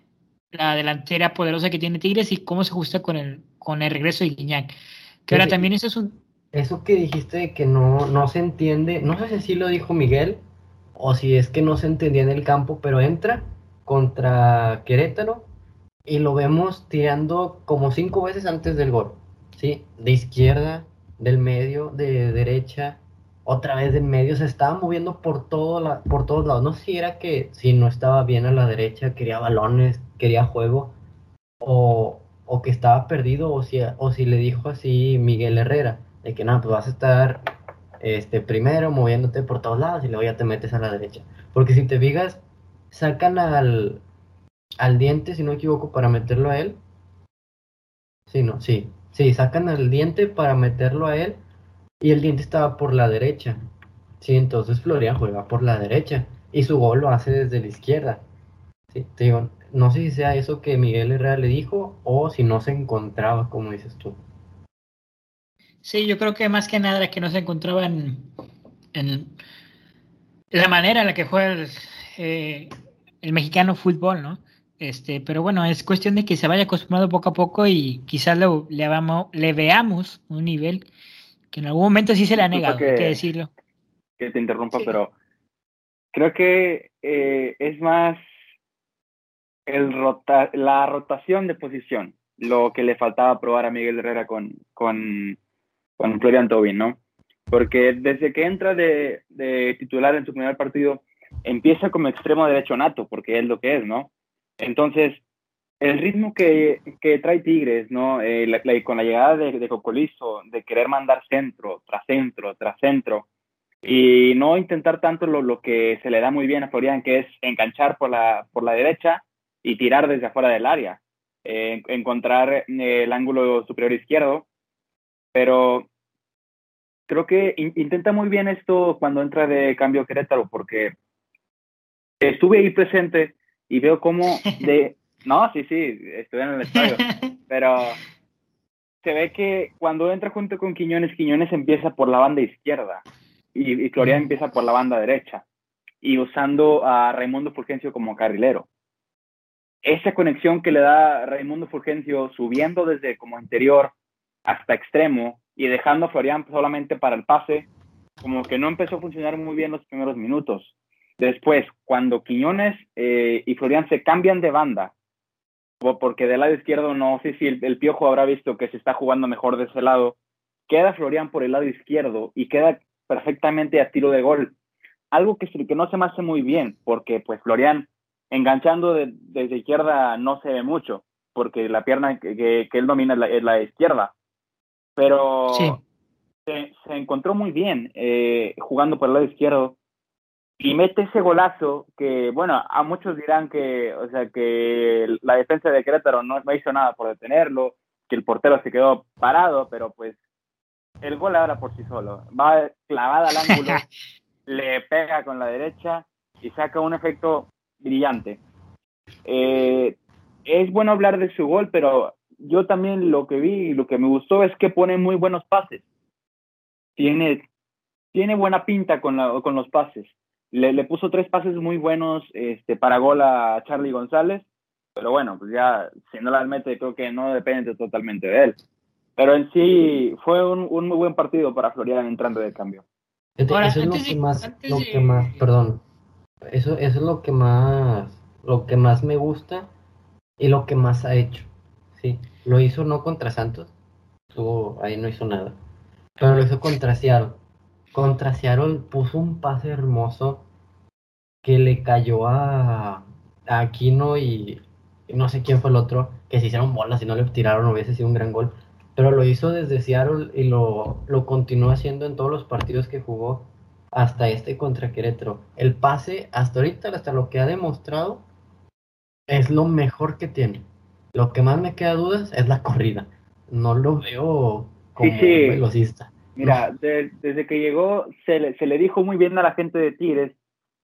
la delantera poderosa que tiene Tigres y cómo se ajusta con el, con el regreso de Guiñac. Que ahora también eso es un... Eso que dijiste de que no, no se entiende, no sé si lo dijo Miguel o si es que no se entendía en el campo, pero entra contra Querétaro y lo vemos tirando como cinco veces antes del gol, ¿sí? De izquierda, del medio, de derecha, otra vez del medio, se estaba moviendo por, todo la, por todos lados. No sé si era que si no estaba bien a la derecha, quería balones, quería juego, o, o que estaba perdido, o si, o si le dijo así Miguel Herrera, de que no, pues vas a estar este, primero moviéndote por todos lados y luego ya te metes a la derecha. Porque si te fijas, sacan al, al diente, si no me equivoco, para meterlo a él. Sí, no, sí. Sí, sacan al diente para meterlo a él y el diente estaba por la derecha. Sí, entonces Florian juega por la derecha y su gol lo hace desde la izquierda. Sí, te digo, no sé si sea eso que Miguel Herrera le dijo o si no se encontraba, como dices tú. Sí, yo creo que más que nada que no se encontraba en, la manera en la que juega el, eh, el mexicano fútbol, ¿no? Este, pero bueno, es cuestión de que se vaya acostumbrando poco a poco y quizás le, le, vamos, le veamos un nivel que en algún momento sí se le ha negado, que, hay que decirlo. Que te interrumpa, pero creo que eh, es más el rota la rotación de posición lo que le faltaba probar a Miguel Herrera con, con, con Florian Tobin, ¿no? Porque desde que entra de, de titular en su primer partido, empieza como extremo derecho nato, porque es lo que es, ¿no? Entonces, el ritmo que, que trae Tigres, ¿no? Eh, con la llegada de, de de querer mandar centro, tras centro, tras centro, y no intentar tanto lo, lo, que se le da muy bien a Florian, que es enganchar por la, por la derecha y tirar desde afuera del área, eh, encontrar eh, el ángulo superior izquierdo, pero creo que intenta muy bien esto cuando entra de cambio Querétaro, porque estuve ahí presente y veo cómo de... No, sí, sí, estuve en el estadio, pero se ve que cuando entra junto con Quiñones, Quiñones empieza por la banda izquierda y, y Florian empieza por la banda derecha y usando a Raimundo Fulgencio como carrilero. Esa conexión que le da Raimundo Fulgencio subiendo desde como interior hasta extremo y dejando a Florian solamente para el pase, como que no empezó a funcionar muy bien los primeros minutos. Después, cuando Quiñones eh, y Florian se cambian de banda, porque del lado izquierdo no sé si el, Piojo habrá visto que se está jugando mejor de ese lado, queda Florian por el lado izquierdo y queda perfectamente a tiro de gol. Algo que, que no se me hace muy bien, porque pues Florian enganchando de, desde izquierda no se ve mucho, porque la pierna que, él domina es la, izquierda. Pero se, encontró muy bien eh, jugando por el lado izquierdo y mete ese golazo que, bueno, a muchos dirán que, o sea, que la defensa de Querétaro no, hizo nada por detenerlo, que el portero se quedó parado, pero pues el gol habla por sí solo. Va clavada al ángulo, le pega con la derecha y saca un efecto brillante. Eh, es bueno hablar de su gol, pero yo también lo que vi y lo que me gustó es que pone muy buenos pases. Tiene, tiene buena pinta con, la, con los pases le, puso tres pases muy buenos este, para gol a Charlie González, pero bueno, pues ya si no las mete creo que no depende totalmente de él. Pero en sí fue un, muy buen partido para Florian entrando de cambio. eso es lo que más, lo que más, perdón, eso, eso es lo que más, lo que más me gusta y lo que más ha hecho. Sí, lo hizo no contra Santos, estuvo, ahí no hizo nada, pero lo hizo contra Seattle contra Seattle puso un pase hermoso que le cayó a, Aquino y, no sé quién fue el otro, que se hicieron bolas y no le tiraron, hubiese sido un gran gol. Pero lo hizo desde Seattle y lo, lo continuó haciendo en todos los partidos que jugó hasta este contra Querétaro. El pase, hasta ahorita, hasta lo que ha demostrado, es lo mejor que tiene. Lo que más me queda dudas es la corrida. No lo veo como velocista. Mira, desde que llegó se le, se le dijo muy bien a la gente de Tigres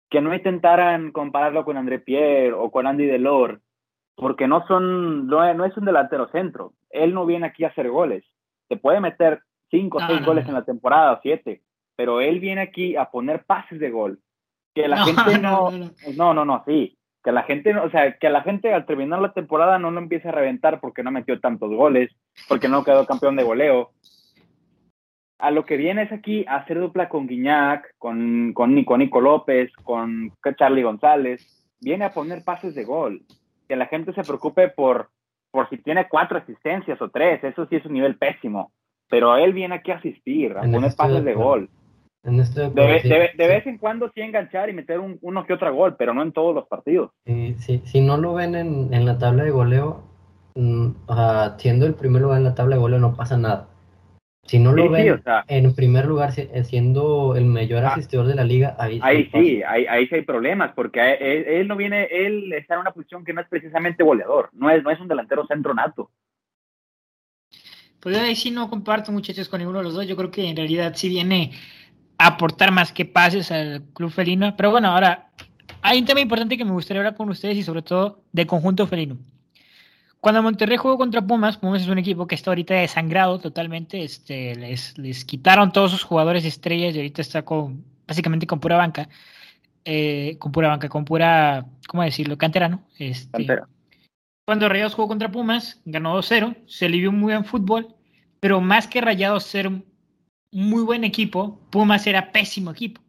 que no intentaran compararlo con André Pierre o con Andy Delor, porque no son, no, es un delantero centro. Él no viene aquí a hacer goles. Se puede meter cinco o seis goles en la temporada, siete, pero él viene aquí a poner pases de gol. Que la gente no, no, no, no, sí. Que la gente, o sea, que la gente al terminar la temporada no lo empiece a reventar porque no metió tantos goles, porque no quedó campeón de goleo a lo que viene es aquí a hacer dupla con Guiñac, con, con Nico, Nico López, con Charlie González. viene a poner pases de gol. Que la gente se preocupe por, por si tiene cuatro asistencias o tres, eso sí es un nivel pésimo. Pero él viene aquí a asistir, a poner pases de gol. De, vez en cuando sí enganchar y meter un, uno que otro gol, pero no en todos los partidos. si no lo ven en, en, la tabla de goleo, mm, siendo el primer lugar en la tabla de goleo no pasa nada. Si no lo ven en primer lugar eh, siendo el mayor ah. asistidor de la liga, ahí, ahí sí, ahí, ahí, sí hay problemas, porque él, no viene, él está en una posición que no es precisamente goleador, no es, no es un delantero centro nato. Pues ahí sí no comparto muchachos con ninguno de los dos, yo creo que en realidad sí viene aportar más que pases al club felino, pero bueno, ahora hay un tema importante que me gustaría hablar con ustedes y sobre todo de conjunto felino. Cuando Monterrey jugó contra Pumas, Pumas es un equipo que está ahorita desangrado totalmente. Este, les, les quitaron todos sus jugadores estrellas y ahorita está con básicamente con pura banca. Eh, con pura banca, con pura, ¿cómo decirlo? Cantera, ¿no? Este, Cuando Rayados jugó contra Pumas, ganó 2-0, se le vio muy buen fútbol, pero más que Rayados ser muy buen equipo, Pumas era pésimo equipo,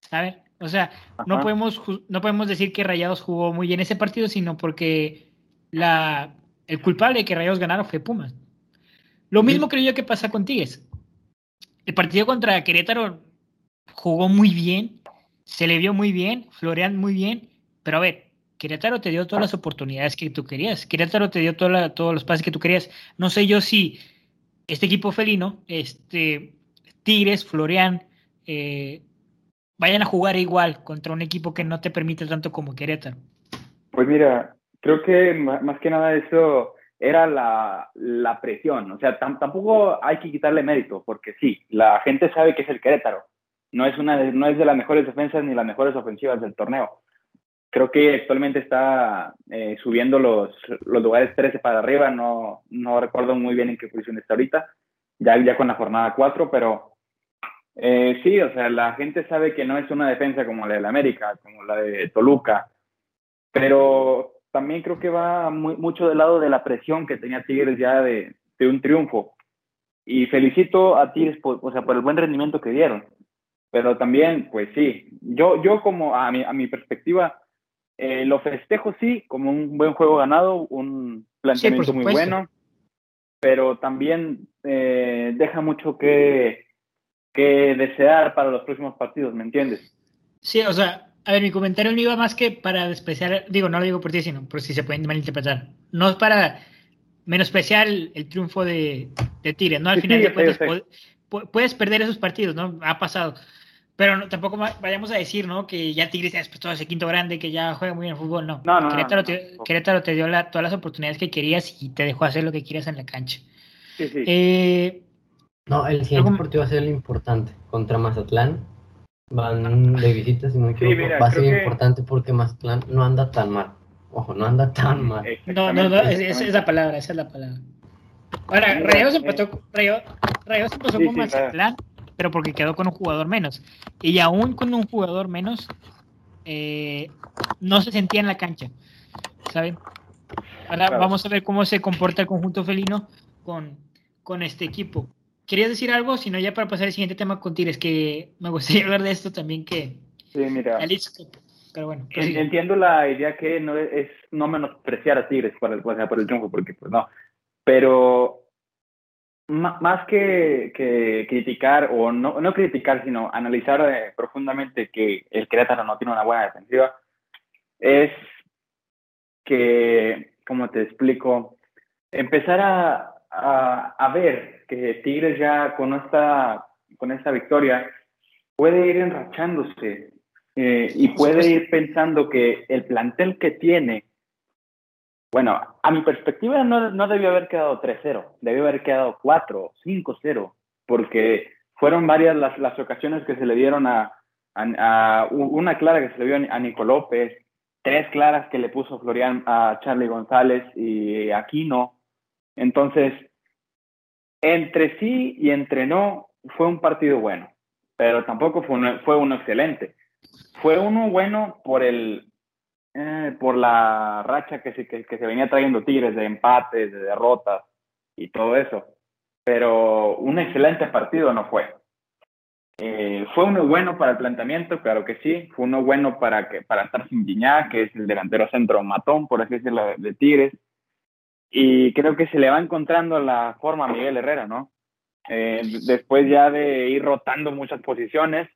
¿sabes? O sea, no podemos, no podemos decir que Rayados jugó muy bien ese partido, sino porque la, el culpable de que Rayados ganara fue Pumas. Lo mismo creo yo que pasa con Tigres. El partido contra Querétaro jugó muy bien, se le vio muy bien, Florian muy bien, pero a ver, Querétaro te dio todas las oportunidades que tú querías, Querétaro te dio todos los pases que tú querías. No sé yo si este equipo felino, este Tigres, Florian, eh, vayan a jugar igual contra un equipo que no te permite tanto como Querétaro. Pues mira, creo que más que nada eso era la, la presión. O sea, tampoco hay que quitarle mérito, porque sí, la gente sabe que es el Querétaro. No es, una no es de las mejores defensas ni las mejores ofensivas del torneo. Creo que actualmente está eh, subiendo los, los lugares 13 para arriba. No, no recuerdo muy bien en qué posición está ahorita, ya, ya con la jornada 4, pero eh, sí, o sea, la gente sabe que no es una defensa como la de la América, como la de Toluca, pero también creo que va muy, mucho del lado de la presión que tenía Tigres ya de, de un triunfo. Y felicito a Tigres por, o sea, por el buen rendimiento que dieron. Pero también, pues sí, yo, yo como a mi, a mi perspectiva, eh, lo festejo sí, como un buen juego ganado, un planteamiento muy bueno, pero también eh, deja mucho que, que desear para los próximos partidos, ¿me entiendes? Sí, o sea, a ver, mi comentario no iba más que para despreciar, digo, no lo digo por ti, sino por si se pueden malinterpretar. No es para menospreciar el, triunfo de, de Tigres, ¿no? Al final de cuentas, puedes, perder esos partidos, ¿no? Ha pasado. Pero tampoco vayamos a decir, ¿no? Que ya Tigres ha después todo ese quinto grande, que ya juega muy bien el fútbol, no. no, no Querétaro, te, Querétaro, te, dio todas las oportunidades que querías y te dejó hacer lo que quieras en la cancha. Sí, sí. Eh, no, el siguiente partido va a ser el importante contra Mazatlán Van de visita, si no me equivoco. Va a ser importante porque Mazatlán no anda tan mal. Ojo, no anda tan mal. No, no, no, esa es la palabra, esa es la palabra. Ahora, Rayos empezó, Rayos empezó con Mazatlán, pero porque quedó con un jugador menos. Y aún con un jugador menos, eh, no se sentía en la cancha. ¿Saben? Ahora vamos a ver cómo se comporta el conjunto felino con, con este equipo. ¿Querías decir algo? Si no, ya para pasar al siguiente tema con Tigres, que me gustaría hablar de esto también que... Sí, mira. Pero bueno. Entiendo la idea que no es, no menospreciar a Tigres por el, por el triunfo, porque pues no. Pero más que, que, criticar, o no, no criticar, sino analizar eh, profundamente que el Querétaro no tiene una buena defensiva, es que, como te explico, empezar a, a, a ver que Tigres ya con esta, con esta victoria puede ir enrachándose eh, y puede ir pensando que el plantel que tiene, bueno, a mi perspectiva no, no debió haber quedado 3-0, debió haber quedado 4, 5-0, porque fueron varias las, las, ocasiones que se le dieron a, a, una clara que se le dio a Nico López, tres claras que le puso Florian a Charlie González y Aquino. Entonces, entre sí y entre no fue un partido bueno, pero tampoco fue uno, excelente. Fue uno bueno por el eh, por la racha que se, que, se venía trayendo Tigres de empates, de derrotas y todo eso. Pero un excelente partido no fue. Eh, fue uno bueno para el planteamiento, claro que sí. Fue uno bueno para, que, para estar sin Guiñá, que es el delantero centro matón, por así decirlo, de Tigres. Y creo que se le va encontrando la forma a Miguel Herrera, ¿no? Eh, después ya de ir rotando muchas posiciones,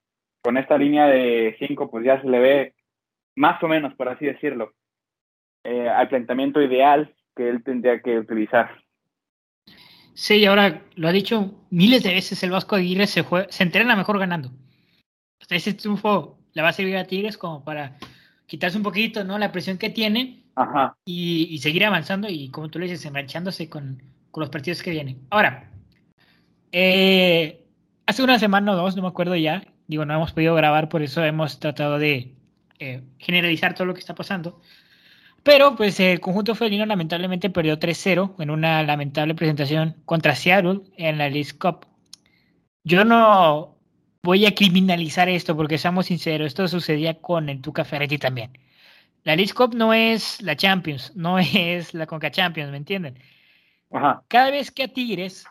con esta línea de cinco, pues ya se le ve más o menos, por así decirlo, eh, al planteamiento ideal que él tendría que utilizar. Sí, y ahora lo ha dicho miles de veces, el Vasco Aguirre se, se entrena mejor ganando. ese triunfo le va a servir a Tigres como para quitarse un poquito ¿no? la presión que tiene Y, seguir avanzando y, como tú le dices, enganchándose con, con los partidos que vienen. Ahora, eh, hace una semana o dos, no me acuerdo ya, digo, no hemos podido grabar, por eso hemos tratado de eh, generalizar todo lo que está pasando. Pero pues el conjunto felino lamentablemente perdió 3-0 en una lamentable presentación contra Seattle en la League Cup. Yo no voy a criminalizar esto porque seamos sinceros, esto sucedía con el Tuca Ferretti también. La League Cup no es la Champions, no es la Conca Champions, ¿me entienden? Cada vez que a Tigres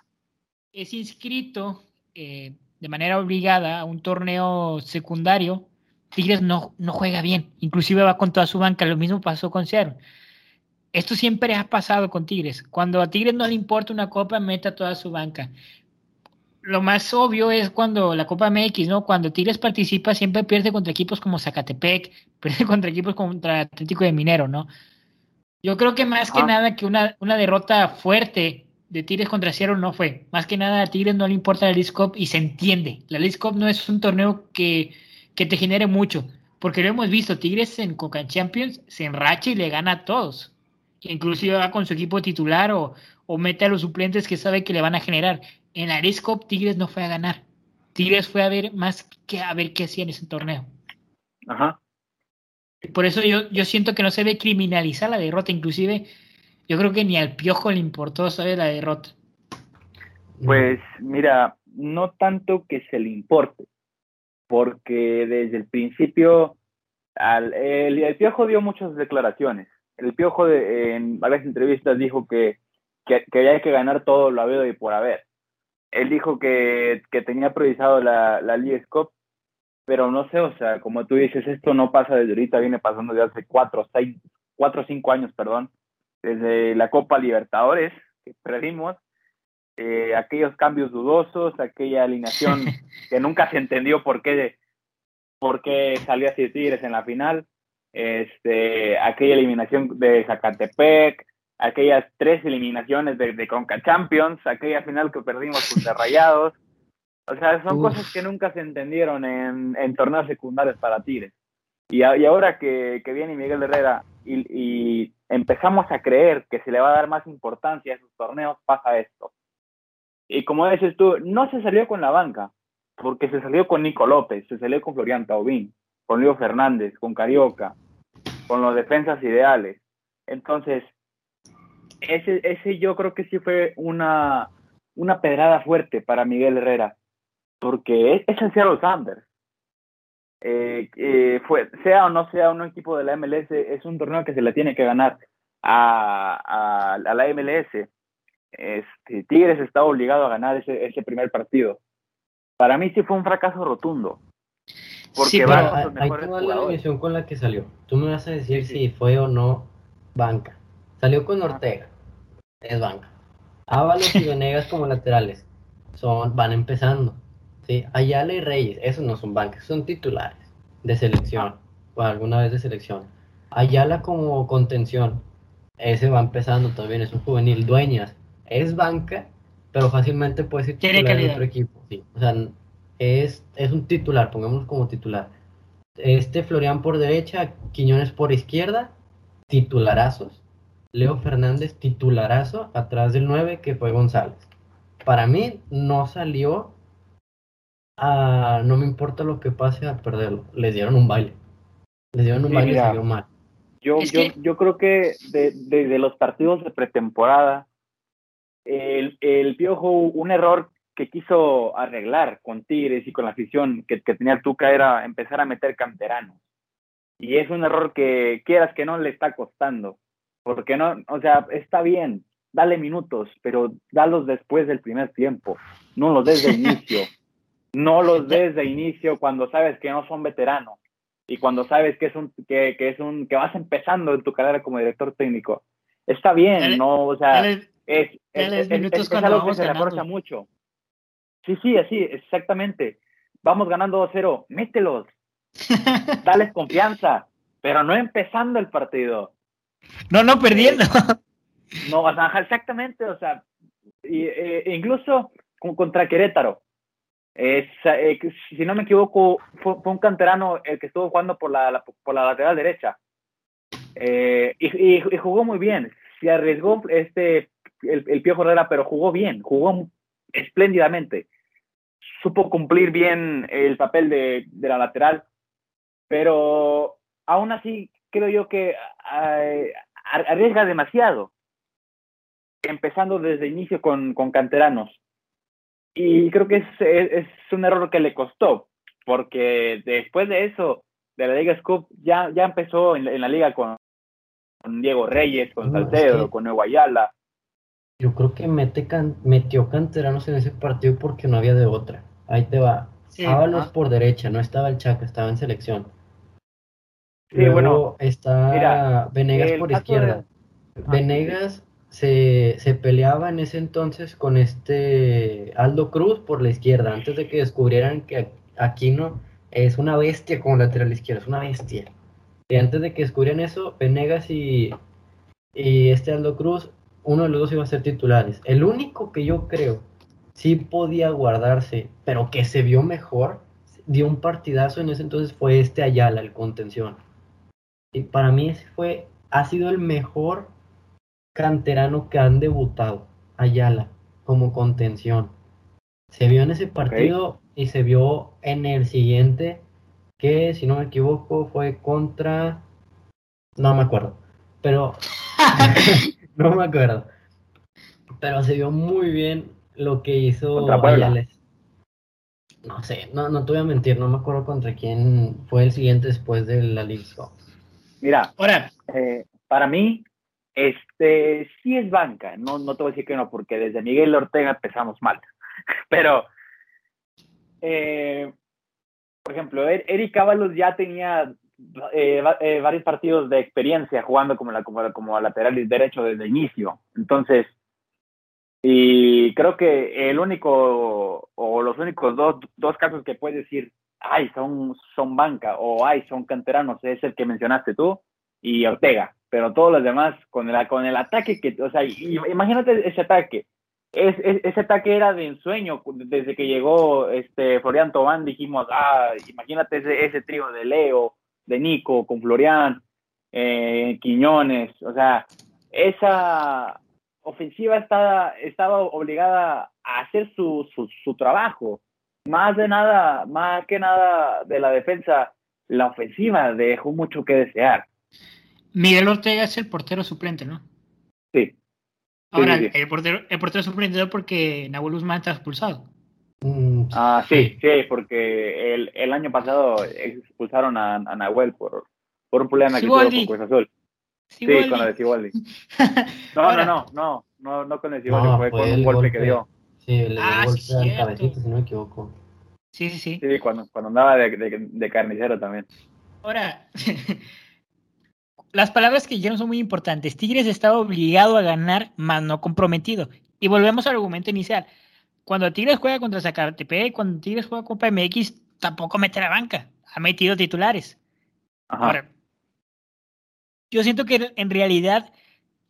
es inscrito eh, de manera obligada a un torneo secundario, Tigres no, no juega bien, inclusive va con toda su banca, lo mismo pasó con Seattle. Esto siempre ha pasado con Tigres. Cuando a Tigres no le importa una copa, meta toda su banca. Lo más obvio es cuando la Copa MX, ¿no? Cuando Tigres participa, siempre pierde contra equipos como Zacatepec, pierde contra equipos contra Atlético de Minero, ¿no? Yo creo que más que nada que una, una derrota fuerte de Tigres contra Seattle no fue. Más que nada a Tigres no le importa la League Cup y se entiende. La League Cup no es un torneo que que te genere mucho. Porque lo hemos visto, Tigres en Coca Champions se enracha y le gana a todos. Inclusive va con su equipo titular o, o mete a los suplentes que sabe que le van a generar. En la Cup Tigres no fue a ganar. Tigres fue a ver más que a ver qué hacía en ese torneo. Ajá. Por eso yo, yo siento que no se debe criminalizar la derrota. Inclusive yo creo que ni al Piojo le importó saber la derrota. Pues mira, no tanto que se le importe, porque desde el principio el, Piojo dio muchas declaraciones. El Piojo en varias entrevistas dijo que, que, había que ganar todo lo habido y por haber. Él dijo que, que tenía priorizado la, la League Cup, pero no sé, o sea, como tú dices, esto no pasa desde ahorita, viene pasando desde hace cuatro, seis, cuatro o cinco años, perdón, desde la Copa Libertadores, que perdimos, eh, aquellos cambios dudosos, aquella alineación que nunca se entendió por qué, por qué salió así Tigres en la final, este, aquella eliminación de Zacatepec, aquellas tres eliminaciones de, de Conca Champions, aquella final que perdimos contra Rayados. O sea, son cosas que nunca se entendieron en, en torneos secundarios para Tigres. Y, y ahora que, que, viene Miguel Herrera y, y, empezamos a creer que se le va a dar más importancia a esos torneos, pasa esto. Y como dices tú, no se salió con la banca, porque se salió con Nico López, se salió con Florian Taubín, con Leo Fernández, con Carioca, con los defensas ideales. Entonces, ese, ese yo creo que sí fue una, una pedrada fuerte para Miguel Herrera, porque es, es el Seattle Sanders. Eh, eh, fue, sea o no sea un equipo de la MLS, es un torneo que se le tiene que ganar a, a, a la MLS este, Tigres está obligado a ganar ese, ese primer partido. Para mí sí fue un fracaso rotundo. Porque sí, pero hay que la alineación con la que salió. Tú me vas a decir si fue o no banca. Salió con Ortega, es banca. Ábalos y Venegas como laterales, son, van empezando. ¿sí? Ayala y Reyes, esos no son bancas, son titulares de selección, o alguna vez de selección. Ayala como contención, ese va empezando también, es un juvenil. Dueñas, es banca, pero fácilmente puede ser titular de otro equipo. Sí. O sea, es, es un titular, pongámoslo como titular. Este Florian por derecha, Quiñones por izquierda, titularazos. Leo Fernández, titularazo, atrás del 9 que fue González. Para mí no salió a, no me importa lo que pase a perderlo. Les dieron un baile. Les dieron un baile y salió mal. Yo, yo, yo creo que desde de los partidos de pretemporada, el, el Piojo, un error que quiso arreglar con Tigres y con la afición que, que tenía Tuca era empezar a meter canteranos. Y es un error que quieras que no le está costando. Porque no, o sea, está bien, dale minutos, pero dalos después del primer tiempo, no los desde el inicio. No los ves de inicio cuando sabes que no son veteranos y cuando sabes que es un que, que es un que vas empezando en tu carrera como director técnico. Está bien, no, o sea, es, es, es, es algo que se refuerza mucho. Sí, sí, así, exactamente. Vamos ganando 2-0, mételos. Dales confianza, pero no empezando el partido. No, no perdiendo. No, o sea, exactamente, o sea, y, eh, incluso contra Querétaro. Eh, si no me equivoco, fue, un canterano el que estuvo jugando por la, por la lateral derecha. Eh, y, y, jugó muy bien. Se arriesgó este, el, el Piojo Herrera, pero jugó bien, jugó espléndidamente. Supo cumplir bien el papel de, de la lateral, pero aún así creo yo que arriesga demasiado, empezando desde inicio con, con canteranos. Y creo que es, es, un error que le costó, porque después de eso, de la Liga Scoop, ya, ya empezó en, la liga con, con, Diego Reyes, con Salcedo, con Nuevo Ayala. Yo creo que mete metió canteranos en ese partido porque no había de otra. Ahí te va. Sí, Ábalos por derecha, no estaba el Chaca, estaba en selección. Sí, bueno. Está Venegas por izquierda. Ah, Venegas se, se, peleaba en ese entonces con este Aldo Cruz por la izquierda, antes de que descubrieran que Aquino es una bestia como lateral izquierdo, es una bestia. Y antes de que descubrieran eso, Venegas y, y este Aldo Cruz, uno de los dos iba a ser titulares. El único que yo creo sí podía guardarse, pero que se vio mejor, dio un partidazo en ese entonces fue este Ayala, el contención. Y para mí ese fue, ha sido el mejor canterano que han debutado, Ayala, como contención. Se vio en ese partido y se vio en el siguiente, que si no me equivoco fue contra... No me acuerdo, pero... no me acuerdo. Pero se vio muy bien lo que hizo Ayala. No sé, no, no te voy a mentir, no me acuerdo contra quién fue el siguiente después de la League Mira, ahora, eh, para mí, este sí es banca, no, no te voy a decir que no, porque desde Miguel Ortega empezamos mal. Pero, eh, por ejemplo, er, Eric Ábalos ya tenía eh, varios partidos de experiencia jugando como, la, como, como lateral derecho desde el inicio. Entonces, y creo que el único, o los únicos dos, dos casos que puedes decir ay, son, son banca o ay, son canteranos, es el que mencionaste tú y Ortega, pero todos los demás con el, con el ataque que, o sea, imagínate ese ataque. Es, ese ataque era de ensueño desde que llegó este Florian Tobán dijimos ah imagínate ese, ese trío de Leo de Nico con Florian eh, Quiñones o sea esa ofensiva estaba, estaba obligada a hacer su, su, su trabajo más de nada, más que nada de la defensa, la ofensiva dejó mucho que desear. Miguel Ortega es el portero suplente, ¿no? Sí. Ahora, El, portero, el portero suplente porque Nahuel Guzmán está expulsado. Mm, ah, sí, sí, porque el, el año pasado expulsaron a, a Nahuel por, por un problema que tuvo con Cruz Azul. Sí, con la de. No, no, no, no, no, no con el Ciboldi, fue, con un golpe que dio. Sí, le ah, al cabecito, si no me equivoco. Sí, sí, sí. Sí, cuando, cuando andaba de, de, de carnicero también. Ahora, las palabras que dijeron son muy importantes. Tigres estaba obligado a ganar, más no comprometido. Y volvemos al argumento inicial. Cuando Tigres juega contra Zacatepec, cuando Tigres juega Copa MX, tampoco mete la banca. Ha metido titulares. Ajá. Ahora, yo siento que en realidad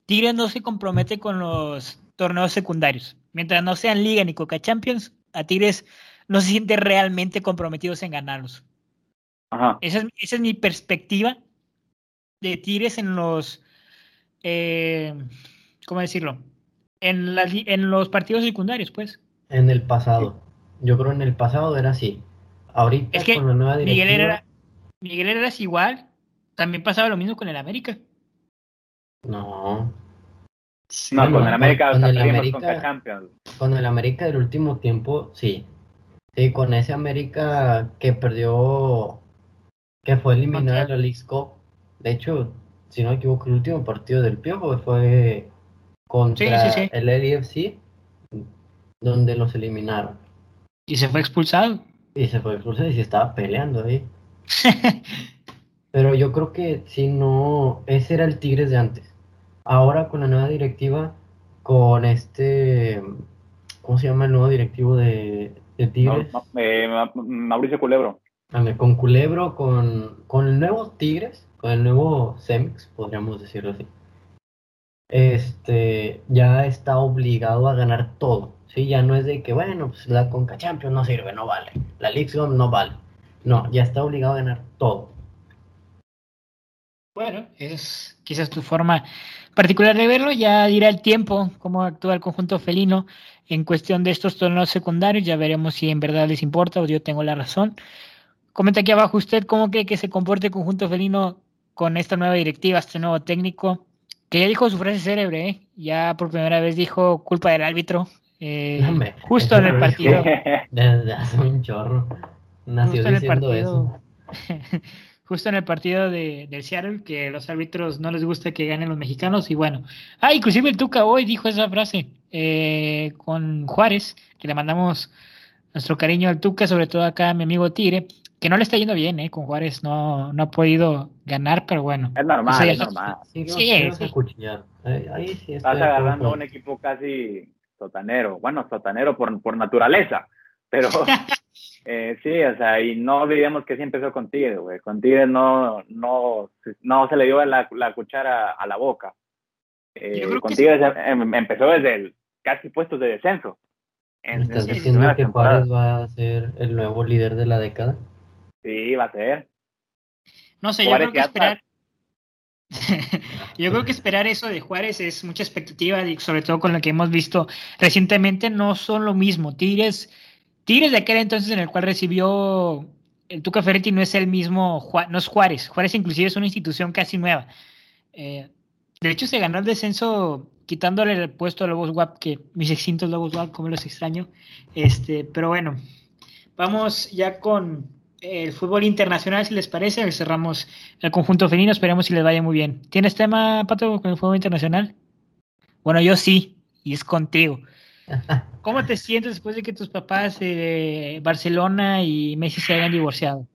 Tigres no se compromete con los torneos secundarios. Mientras no sean Liga ni Coca Champions, a Tigres no se siente realmente comprometidos en ganarlos. Esa, es, mi perspectiva de Tigres en los, eh, ¿cómo decirlo? En, en los partidos secundarios, pues. En el pasado. Yo creo en el pasado era así. Ahorita es que con la nueva directiva... Miguel era, Miguel era igual. También pasaba lo mismo con el América. No. No, con el América, con, el América con el América del último tiempo, sí. Sí, con ese América que perdió, que fue eliminado en la League Cup. De hecho, si no me equivoco, el último partido del Piojo fue contra el LFC, donde los eliminaron. Y se fue expulsado. Y se fue expulsado y se estaba peleando ahí. Pero yo creo que si no, ese era el Tigres de antes. Ahora con la nueva directiva, con este, ¿cómo se llama el nuevo directivo de, de Tigres? eh, Mauricio Culebro. con Culebro, con, con el nuevo Tigres, con el nuevo Semix, podríamos decirlo así. Este, ya está obligado a ganar todo. Sí, ya no es de que, bueno, pues la Conca Champions no sirve, no vale. La League no vale. No, ya está obligado a ganar todo. Bueno, es quizás tu forma particular de verlo. Ya dirá el tiempo cómo actúa el conjunto felino en cuestión de estos torneos secundarios. Ya veremos si en verdad les importa o yo tengo la razón. Comenta aquí abajo usted cómo cree que se comporte el conjunto felino con esta nueva directiva, este nuevo técnico, que ya dijo su frase célebre, ¿eh? ya por primera vez dijo culpa del árbitro, eh, justo en el partido. Desde hace un chorro. Nació diciendo eso. justo en el partido de, del Seattle, que los árbitros no les gusta que ganen los mexicanos. Y bueno, ah, inclusive el Tuca hoy dijo esa frase eh, con Juárez, que le mandamos nuestro cariño al Tuca, sobre todo acá a mi amigo Tigre, que no le está yendo bien, ¿eh? Con Juárez no, no ha podido ganar, pero bueno. Es normal, es normal. Sí, sí, sí. Ahí, sí Estás agarrando un equipo casi sotanero, bueno, sotanero por, por naturaleza, pero eh, sí, o sea, y no olvidemos que sí empezó con Tigre, güey, con Tigre no, no, no se le dio la, la cuchara a la boca. Eh, con Tigre em, empezó desde el casi puestos de descenso. ¿Estás diciendo que Juárez va a ser el nuevo líder de la década? Sí, va a ser. No sé, yo creo que esperar Yo creo que esperar eso de Juárez es mucha expectativa, y sobre todo con lo que hemos visto recientemente, no son lo mismo. Tigres, Tigres de aquel entonces en el cual recibió el Tuca Ferretti no es el mismo, no es Juárez. Juárez inclusive es una institución casi nueva. Eh, de hecho, se ganó el descenso quitándole el puesto a Lobos WAP, que mis extintos Lobos WAP, como los extraño. Este, pero bueno, vamos ya con el fútbol internacional, si les parece. Cerramos el conjunto felino, esperemos si les vaya muy bien. ¿Tienes tema, Pato, con el fútbol internacional? Bueno, yo sí, y es contigo. ¿Cómo te sientes después de que tus papás, eh, Barcelona y Messi se hayan divorciado?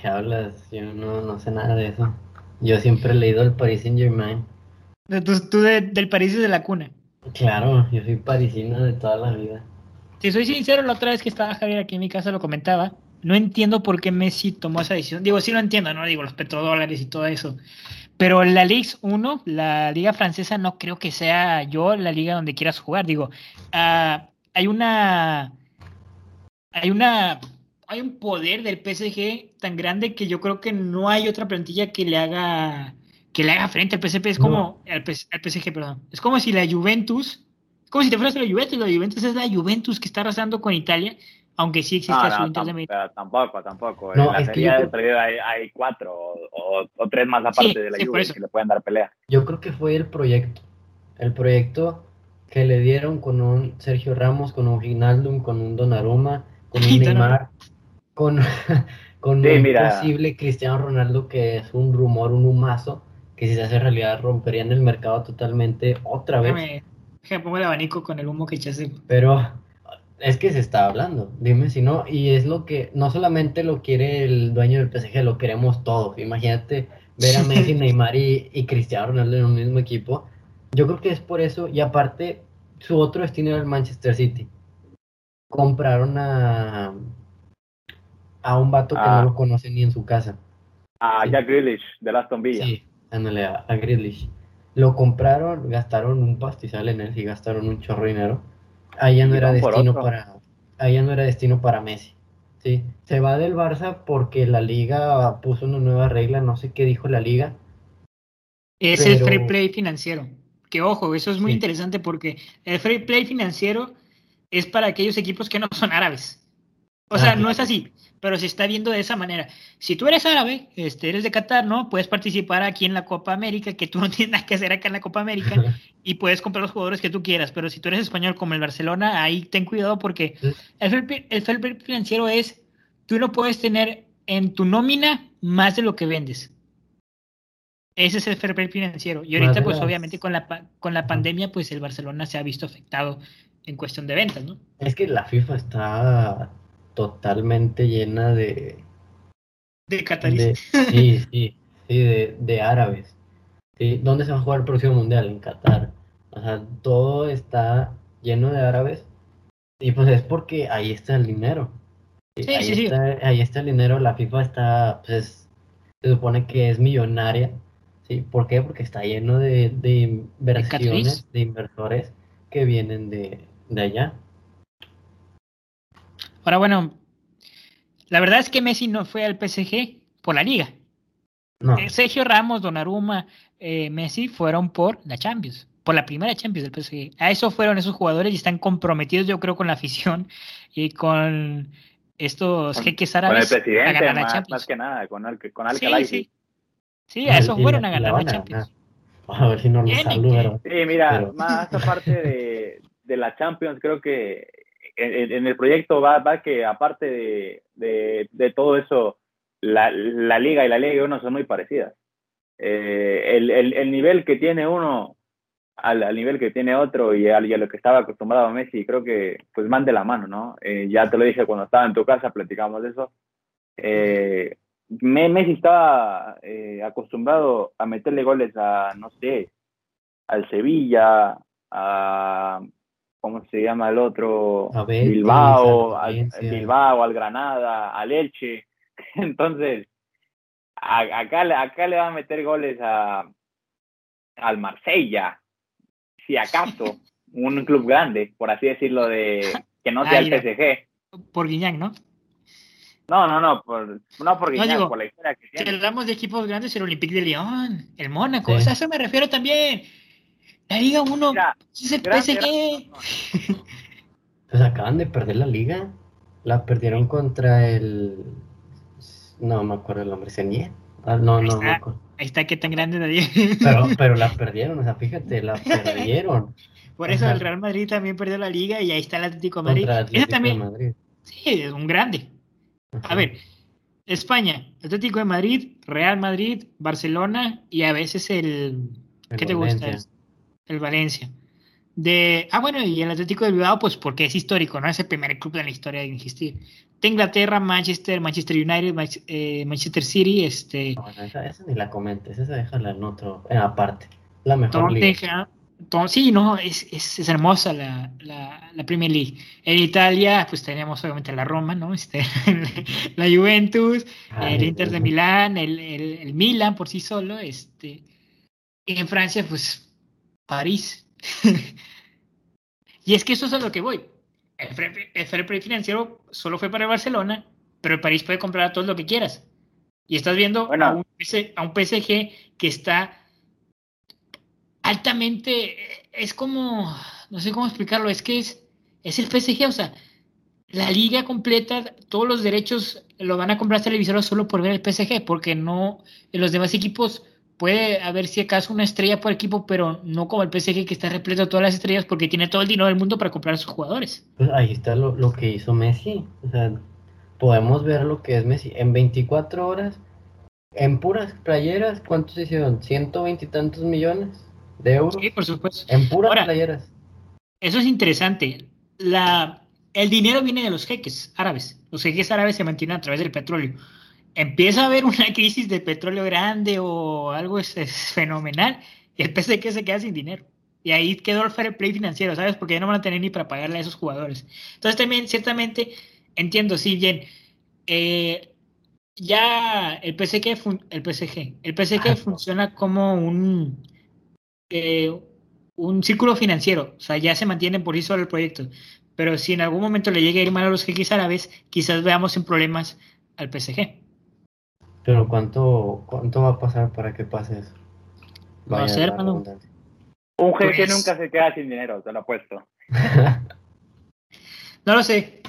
¿Qué hablas? Yo no, sé nada de eso. Yo siempre he leído el Paris Saint Germain. Tú, del París de la cuna. Claro, yo soy parisino de toda la vida. Si soy sincero, la otra vez que estaba Javier aquí en mi casa lo comentaba. No entiendo por qué Messi tomó esa decisión. Digo, sí lo entiendo, ¿no? Digo, los petrodólares y todo eso. Pero la Ligue 1, la liga francesa, no creo que sea yo la liga donde quieras jugar. Digo, ah, hay una. Hay una. Hay un poder del PSG tan grande que yo creo que no hay otra plantilla que le haga que le haga frente al PSG. Es como. Al, PSG, perdón. Es como si la Juventus como si te fueras a la Juventus, la Juventus es la Juventus que está arrasando con Italia, aunque sí existe no, no, su Inter Tampoco, tampoco. en la serie hay, cuatro o, tres más aparte de la Juventus que le pueden dar pelea. Yo creo que fue el proyecto, el proyecto que le dieron con un Sergio Ramos, con un Ginaldum, con un Donnarumma, con un Neymar, con, con un posible Cristiano Ronaldo que es un rumor, un humazo, que si se hace realidad romperían el mercado totalmente otra vez que pongo el abanico con el humo que echaste. Pero es que se está hablando, dime si no, y es lo que no solamente lo quiere el dueño del PSG, lo queremos todos. Imagínate ver a Messi, Neymar y, Cristiano Ronaldo en un mismo equipo. Yo creo que es por eso, y aparte, su otro destino era el Manchester City. Compraron a, a un vato que no ah. lo conoce ni en su casa. A Jack Grealish, de Aston Villa. Sí, ándale, a, a Grealish. Lo compraron, gastaron un pastizal en él y gastaron un chorro de dinero. Ahí ya no era destino para ahí no era destino para Messi. Sí, se va del Barça porque la liga puso una nueva regla, no sé qué dijo la liga. Es el free play financiero. Que ojo, eso es muy interesante porque el free play financiero es para aquellos equipos que no son árabes. O sea, no es así pero se está viendo de esa manera. Si tú eres árabe, este, eres de Qatar, ¿no? Puedes participar aquí en la Copa América, que tú no tienes nada que hacer acá en la Copa América, y puedes comprar los jugadores que tú quieras, pero si tú eres español como el Barcelona, ahí ten cuidado porque el fair, el financiero es, tú no puedes tener en tu nómina más de lo que vendes. Ese es el fair play financiero. Y ahorita, pues obviamente con la, con la pandemia, pues el Barcelona se ha visto afectado en cuestión de ventas, ¿no? Es que la FIFA está totalmente llena de... De cataríes. sí, sí, sí, de, de árabes. Sí, ¿Dónde se va a jugar el próximo mundial? En Qatar. O sea, todo está lleno de árabes. Y pues es porque ahí está el dinero. Sí, ahí, sí, sí. está, ahí está el dinero. La FIFA está, pues, se supone que es millonaria. ¿Sí? ¿Por qué? Porque está lleno de, de inversiones, cataríes. de inversores que vienen de, de allá. Ahora, bueno, la verdad es que Messi no fue al PSG por la liga. No, Eh, Sergio Ramos, Donnarumma, eh, Messi fueron por la Champions, por la primera Champions del PSG. A eso fueron esos jugadores y están comprometidos, yo creo, con la afición y con estos Con- jeques Con el árabes a presidente, ganar la más, Champions. más que nada, con, Al, con Al Sí, sí. Sí, a eso fueron la- a la ganar la Champions. ganar. A ver si no lo saludan. Sí, mira, Pero- más aparte de, de la Champions, creo que en, en el proyecto va, va que aparte de, de, de todo eso, la, la Liga y la Liga 1 son muy parecidas. Eh, el, el, el nivel que tiene uno al, al nivel que tiene otro y, al- y a lo que estaba acostumbrado Messi, creo que pues van de la mano, ¿no? Eh, ya te lo dije cuando estaba en tu casa, platicamos de eso. Eh, Me- Messi estaba eh, acostumbrado a meterle goles a, no sé, al Sevilla, a, ¿cómo se llama el otro? Bilbao, al Valencia. Bilbao, al Granada, al Elche. Entonces, a- acá, le- acá le va a meter goles a, al Marsella, si acaso, un club grande, por así decirlo, de que no sea el. PSG. Por Guiñac, ¿no? No, no, no, por, no por No, Guiñac, digo, por la historia que Si tiene. hablamos de equipos grandes, el Olympique de Lyon, el Mónaco, Sí. o sea, a eso me refiero también. La Liga 1 Mira, es el PSG. Pues acaban de perder la liga. La perdieron contra el. No me acuerdo el nombre. ¿Senie? Ah, no, Ahí no me está. acuerdo. Ahí está, qué tan grande Liga. Pero, pero la perdieron, o sea, fíjate, la perdieron Por eso Ajá. el Real Madrid también perdió la Liga y ahí está el Atlético de Madrid. Atlético de también, Madrid. sí, es un grande. Ajá. A ver, España, Atlético de Madrid, Real Madrid, Barcelona y a veces el. El ¿Qué te gusta? El Valencia. De, ah, bueno, y el Atlético de Bilbao, pues porque es histórico, ¿no? Es el primer club en la historia de existir. De Inglaterra, Manchester, Manchester United, Manch- eh, Manchester City, este, No, esa, esa ni la comentes, esa déjala en otro, en aparte. La mejor liga. Sí, no, es, es, es hermosa la, la, la Premier League. En Italia, pues tenemos obviamente la Roma, ¿no? Este, la Juventus, Ay, el Inter de. Milán, el, el, el Milan por sí solo, este, y en Francia, pues París. y es que eso es a lo que voy. El fair, el fair play financiero solo fue para el Barcelona, pero el París puede comprar a todo lo que quieras. Y estás viendo Bueno. a, un, PS a un PSG que está altamente, es como, no sé cómo explicarlo, es que es, es el PSG, o sea, la liga completa, todos los derechos lo van a comprar televisores solo por ver el PSG, porque no, en los demás equipos puede haber si acaso una estrella por equipo, pero no como el PSG que está repleto de todas las estrellas porque tiene todo el dinero del mundo para comprar a sus jugadores. Pues ahí está lo, lo que hizo Messi. O sea, podemos ver lo que es Messi. En 24 horas, en puras playeras, ¿cuántos hicieron? ¿120 y tantos millones de euros? Sí, por supuesto. En puras Ahora, playeras. Eso es interesante. La, el dinero viene de los jeques árabes. Los jeques árabes se mantienen a través del petróleo. Empieza a haber una crisis de petróleo grande o algo es, es fenomenal y el PSG se queda sin dinero. Y ahí quedó el fair play financiero, ¿sabes? Porque ya no van a tener ni para pagarle a esos jugadores. Entonces también, ciertamente, entiendo, sí, bien. eh, ya el PSG, fun- el PSG, el PSG Ah, funciona como un, eh, un círculo financiero, o sea, ya se mantienen por sí solo el proyecto. Pero si en algún momento le llega a ir mal a los jeques árabes, quizás veamos en problemas al PSG. Pero ¿cuánto, ¿cuánto va a pasar para que pase eso? No Vaya sé, la hermano. redundancia. Un jeque Pues- nunca se queda sin dinero, te lo apuesto. No lo sé.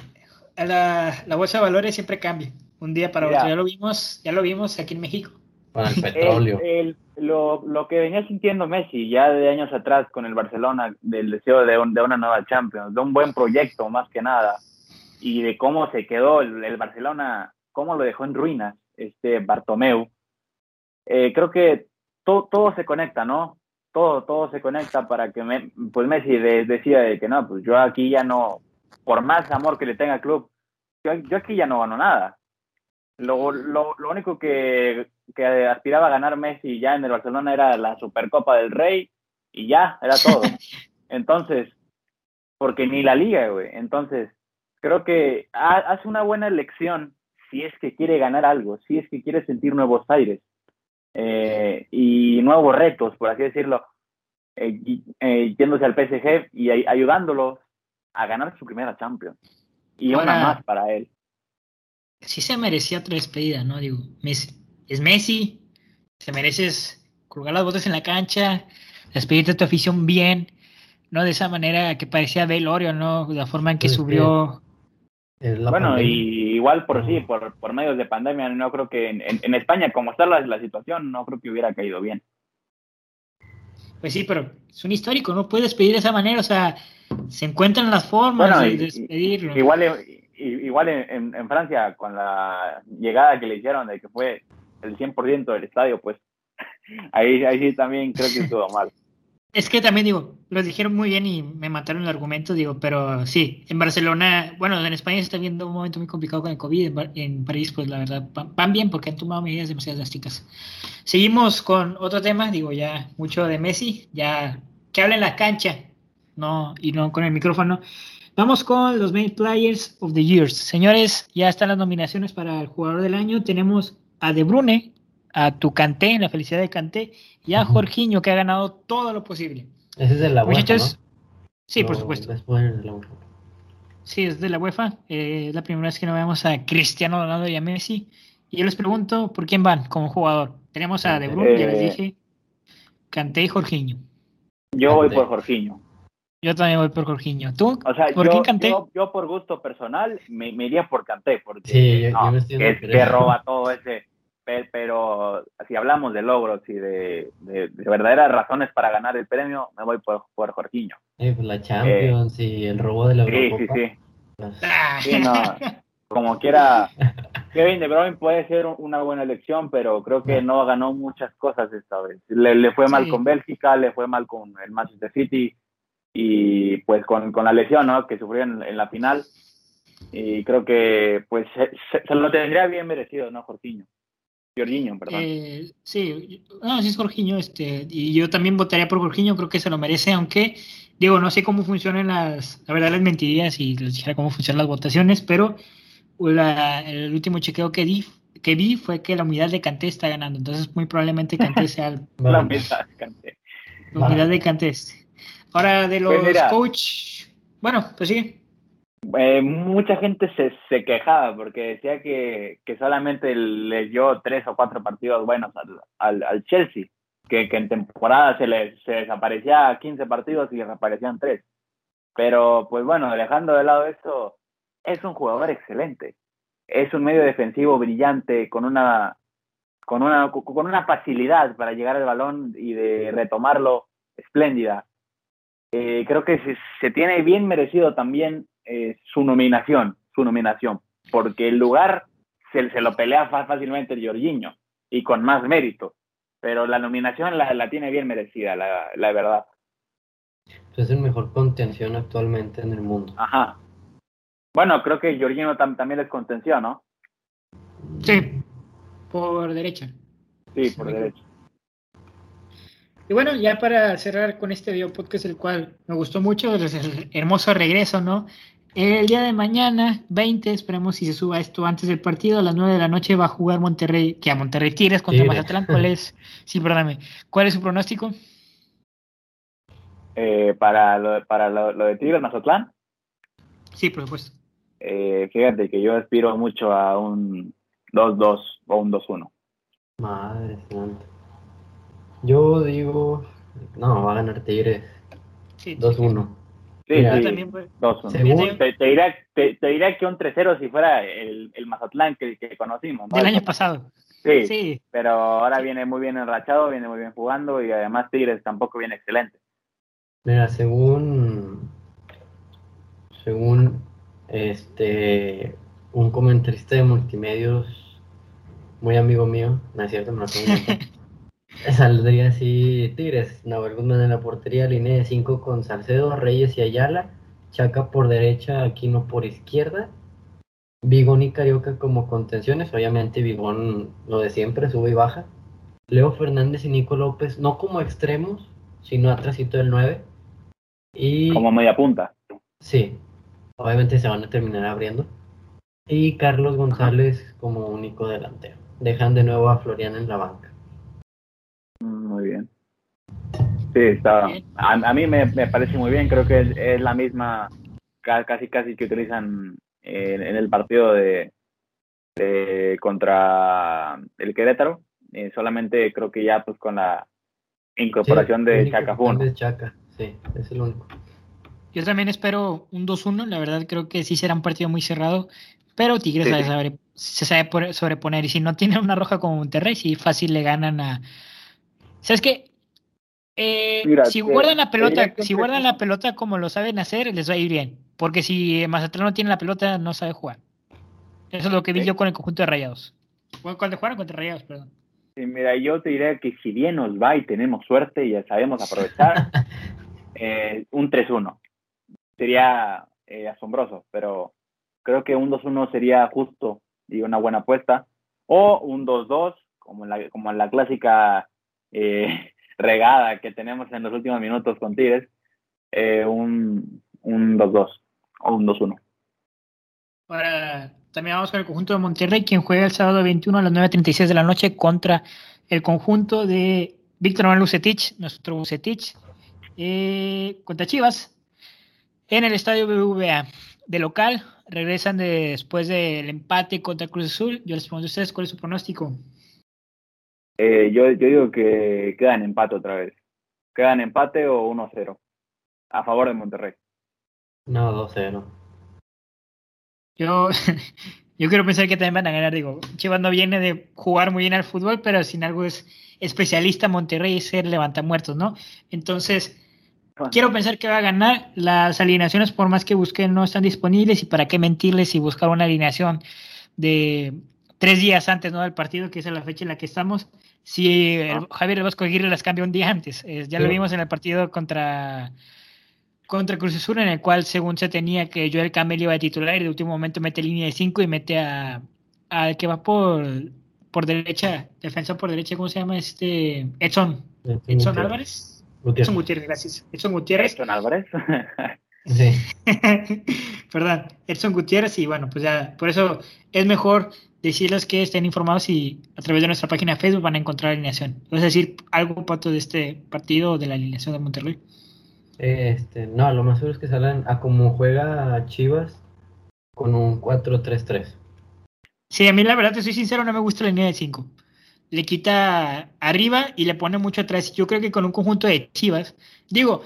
La, la bolsa de valores siempre cambia. Un día para Mira. otro. Ya lo vimos, ya lo vimos aquí en México. Con el petróleo. El- el- lo, lo que venía sintiendo Messi ya de años atrás con el Barcelona, del deseo de, un- de una nueva Champions, de un buen proyecto más que nada, y de cómo se quedó el, el Barcelona, cómo lo dejó en ruinas este Bartomeu, eh, creo que to- todo se conecta, ¿no? todo, todo se conecta para que me, pues Messi decida de que no, pues yo aquí ya no, por más amor que le tenga al club, yo, yo aquí ya no gano nada. Lo, lo, lo único que, que, aspiraba a ganar Messi ya en el Barcelona era la Supercopa del Rey y ya, era todo. Entonces, porque ni la liga, güey. Entonces, creo que hace una buena elección si es que quiere ganar algo, si es que quiere sentir nuevos aires eh, y nuevos retos, por así decirlo, eh, eh, yéndose al PSG y ayudándolo a ganar su primera Champions. Y una más para él. Sí se merecía otra despedida, ¿no? Digo, Messi, es Messi, se mereces colgar las botas en la cancha, despedirte de tu afición bien, ¿no? De esa manera que parecía velorio, ¿no? La forma en que subió. Bueno, y igual por sí, por, por medios de pandemia, no creo que en, en, España, como está la, la, situación, no creo que hubiera caído bien. Pues sí, pero es un histórico, no puedes despedir de esa manera, o sea, se encuentran las formas de despedirlo. Igual, igual en, en, Francia, con la llegada que le hicieron de que fue el 100% del estadio, pues ahí, ahí sí también creo que estuvo mal. Es que también digo, lo dijeron muy bien y me mataron el argumento, digo, pero sí, en Barcelona, bueno, en España se está viendo un momento muy complicado con el COVID, en, París, pues la verdad, van bien porque han tomado medidas demasiado drásticas. Seguimos con otro tema, digo, ya mucho de Messi, ya que habla en la cancha, no, y no con el micrófono. Vamos con los main players of the years. Señores, ya están las nominaciones para el jugador del año. Tenemos a De Bruyne, a tu Canté, la felicidad de Canté, y a Jorginho, que ha ganado todo lo posible. Ese es de la UEFA, ¿no? Sí, por supuesto. Sí, es de la UEFA. Eh, es la primera vez que no vemos a Cristiano Ronaldo y a Messi. Y yo les pregunto, ¿por quién van como jugador? Tenemos a De Bruyne, ya les eh, dije, Canté y Jorginho. Yo voy por Jorginho. Yo también voy por Jorginho. ¿Tú? O sea, ¿Por yo, quién Canté? Yo, por gusto personal me, iría por Canté, porque sí, yo, me es que roba todo ese pero si hablamos de logros y de, verdaderas razones para ganar el premio, me voy por, por Jorginho. Pues la Champions y el robo de la Eurocopa. Sí, sí, sí. Pues como quiera, Kevin De Bruyne puede ser una buena elección, pero creo que no ganó muchas cosas esta vez. Le, fue mal con Bélgica, le fue mal con el Manchester City y pues con, la lesión ¿no? que sufrió en, la final. Y creo que pues se, se, lo tendría bien merecido, ¿no, Jorginho? Jorginho, perdón. Eh, sí, no, sí es Jorginho, este, y yo también votaría por Jorginho, creo que se lo merece, aunque, digo, no sé cómo funcionan las, la verdad les mentiría si les dijera cómo funcionan las votaciones, pero el último chequeo que, di, que vi fue que la unidad de Canté está ganando, entonces muy probablemente Canté sea el, la unidad de Canté. La unidad de Canté. Ahora de pues los coach, bueno, pues sí. Eh, mucha gente se, quejaba porque decía que, solamente le dio tres o cuatro partidos buenos al, Chelsea, que, que, en temporada se le se desaparecía 15 partidos y desaparecían tres. Pero pues bueno, dejando de lado eso, es un jugador excelente. Es un medio defensivo brillante, con una, con una, con una facilidad para llegar al balón y de retomarlo espléndida. Eh, creo que se tiene bien merecido también eh, su nominación, su nominación, porque el lugar se, se lo pelea fácilmente el Jorginho y con más mérito, pero la nominación la, la tiene bien merecida, la, la verdad. Es el mejor contención actualmente en el mundo. Ajá. Bueno, creo que Jorginho también es contención, ¿no? Sí, por derecha. Sí, por derecha. Y bueno, ya para cerrar con este video podcast, el cual me gustó mucho, el hermoso regreso, ¿no? El día de mañana, 20, esperemos si se suba esto antes del partido, a las 9 de la noche va a jugar Monterrey, que a Monterrey Tigres contra Mazatlán. ¿Cuál es? Sí, perdóname. ¿Cuál es su pronóstico? Eh, para lo, para lo, de Tigres Mazatlán. Sí, por supuesto. Eh, fíjate que yo aspiro mucho a un 2-2 o un 2-1. Madre santa. Yo digo, no, va a ganar Tigres. 2-1. Sí, sí, también Te, te, dirá, te, que un 3-0 si fuera el, el Mazatlán que, que conocimos. ¿no? año pasado. Sí, sí, pero ahora viene muy bien enrachado, viene muy bien jugando y además Tigres tampoco viene excelente. Mira, según según este un comentarista de multimedios muy amigo mío, no es cierto, no Saldría así Tigres, Nahuel Guzmán en la portería, línea de 5 con Salcedo, Reyes y Ayala, Chaca por derecha, Aquino por izquierda, Bigón y Carioca como contenciones, obviamente Bigón lo de siempre, sube y baja, Leo Fernández y Nico López, no como extremos, sino atrásito del 9. Y, Como media punta. Sí, obviamente se van a terminar abriendo. Y Carlos González como único delantero. Dejan de nuevo a Florian en la banca. Muy bien. Sí, está. A, a mí me, me parece muy bien. Creo que es, es la misma, ca- casi casi que utilizan en, en el partido de, de contra el Querétaro. Eh, solamente creo que ya pues con la incorporación Sí, de único Chaca que fue uno. cambia es Chaca, sí, es el único. Yo también espero un 2-1. La verdad, creo que sí será un partido muy cerrado. Pero Tigres Sí, sabe se sabe sobreponer. Y si no tiene una roja como Monterrey, sí, fácil le ganan a. ¿Sabes qué? Eh, Mira, si te- guardan la pelota, que si un guardan la pelota como lo saben hacer, les va a ir bien. Porque si Mazatlán no tiene la pelota, no sabe jugar. Eso es lo que vi yo con el conjunto de Rayados. Cuando jugaron contra Rayados, perdón. Sí, mira, yo te diría que si bien nos va y tenemos suerte y ya sabemos aprovechar, eh, un 3-1. Sería eh, asombroso, pero creo que un 2-1 sería justo y una buena apuesta. O un 2-2, como en la, como en la clásica eh, regada que tenemos en los últimos minutos con Tigres, eh, un un 2-2 o un 2-1. Ahora, también vamos con el conjunto de Monterrey, quien juega el sábado 21 a las 9.36 de la noche contra el conjunto de Víctor Manuel Bucetich, nuestro Bucetich, eh, contra Chivas, en el estadio BBVA. De local, regresan de- después del empate contra Cruz Azul. Yo les pregunto a ustedes cuál es su pronóstico. Eh, yo, yo digo que quedan empate otra vez. Quedan empate o 1-0 a favor de Monterrey. No, 2-0. Yo, yo quiero pensar que también van a ganar. Digo, Chivas no viene de jugar muy bien al fútbol, pero sin algo es especialista Monterrey y ser levantamuertos, ¿no? Entonces, quiero pensar que va a ganar. Las alineaciones, por más que busquen, no están disponibles. Y para qué mentirles y buscar una alineación de tres días antes ¿no? del partido, que es la fecha en la que estamos. Si el, Javier Vasco Aguirre las cambia un día antes. Eh, ya lo vimos en el partido contra contra Cruz Azul, en el cual según se tenía que Joel Campbell iba de titular y de último momento mete línea de 5 y mete a al que va por por derecha, defensa por derecha, ¿cómo se llama? Este Edson, Edson Álvarez. Gutiérrez. Edson Gutiérrez, gracias. Edson Gutiérrez. Edson Álvarez. Sí. Perdón, Edson Gutiérrez y bueno, pues ya, por eso es mejor decirles que estén informados y a través de nuestra página de Facebook van a encontrar alineación. ¿Vas a decir algo, Pato, de este partido o de la alineación de Monterrey? Este, no, lo más seguro es que salgan a como juega Chivas con un 4-3-3. Sí, a mí la verdad, te soy sincero, no me gusta la línea de 5. Le quita arriba y le pone mucho atrás. Yo creo que con un conjunto de Chivas, digo,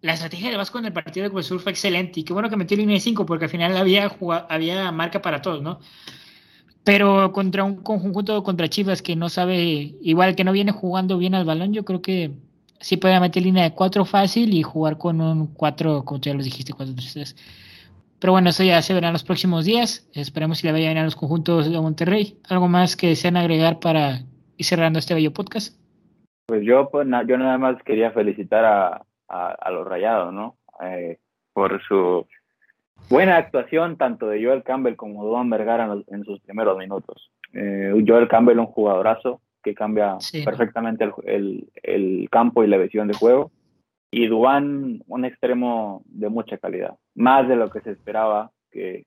la estrategia de Vasco en el partido de Cruz fue excelente y qué bueno que metió línea de 5 porque al final había, jugado, había marca para todos, ¿no? Pero contra un conjunto contra Chivas que no sabe, igual que no viene jugando bien al balón, yo creo que sí puede meter línea de 4 fácil y jugar con un 4, como ya lo dijiste, 4-3-3. Pero bueno, eso ya se verá en los próximos días. Esperemos si le vaya bien a los conjuntos de Monterrey. ¿Algo más que desean agregar para ir cerrando este bello podcast? Pues yo, pues, yo nada más quería felicitar a, a, a los Rayados, ¿no? Eh, por su buena actuación tanto de Joel Campbell como de Vergara en, los- en sus primeros minutos. Eh, Joel Campbell un jugadorazo que cambia Sí. perfectamente el, el, el campo y la visión de juego. Y Dubán, un extremo de mucha calidad, más de lo que se esperaba, que,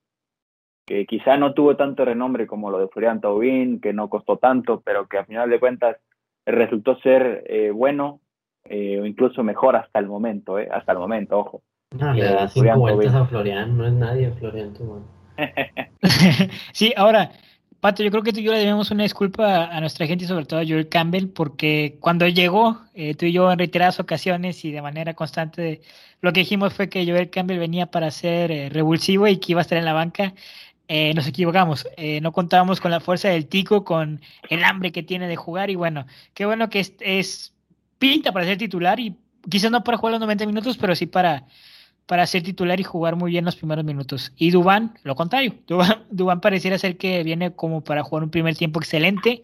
que quizá no tuvo tanto renombre como lo de Florian Taubín, que no costó tanto, pero que a final de cuentas resultó ser eh, bueno eh, o incluso mejor hasta el momento, eh, hasta el momento, ojo. No, le da cinco Florian vueltas a Florian, no es nadie Florian Thauvin. sí, ahora, Pato, yo creo que tú y yo le debemos una disculpa a nuestra gente y sobre todo a Joel Campbell, porque cuando llegó, eh, tú y yo en reiteradas ocasiones y de manera constante, lo que dijimos fue que Joel Campbell venía para ser eh, revulsivo y que iba a estar en la banca. Eh, nos equivocamos, eh, no contábamos con la fuerza del tico, con el hambre que tiene de jugar y bueno, qué bueno que es, es pinta para ser titular y quizás no para jugar los 90 minutos, pero sí para, para ser titular y jugar muy bien los primeros minutos. Y Dubán, lo contrario, Dubán, Dubán pareciera ser que viene como para jugar un primer tiempo excelente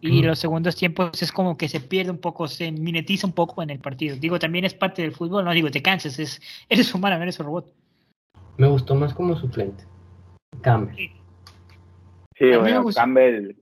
y los segundos tiempos es como que se pierde un poco, se minetiza un poco en el partido. Digo, también es parte del fútbol, no digo, te cansas, es, eres humano, eres un robot. Me gustó más como suplente. Campbell. Sí, bueno, Campbell,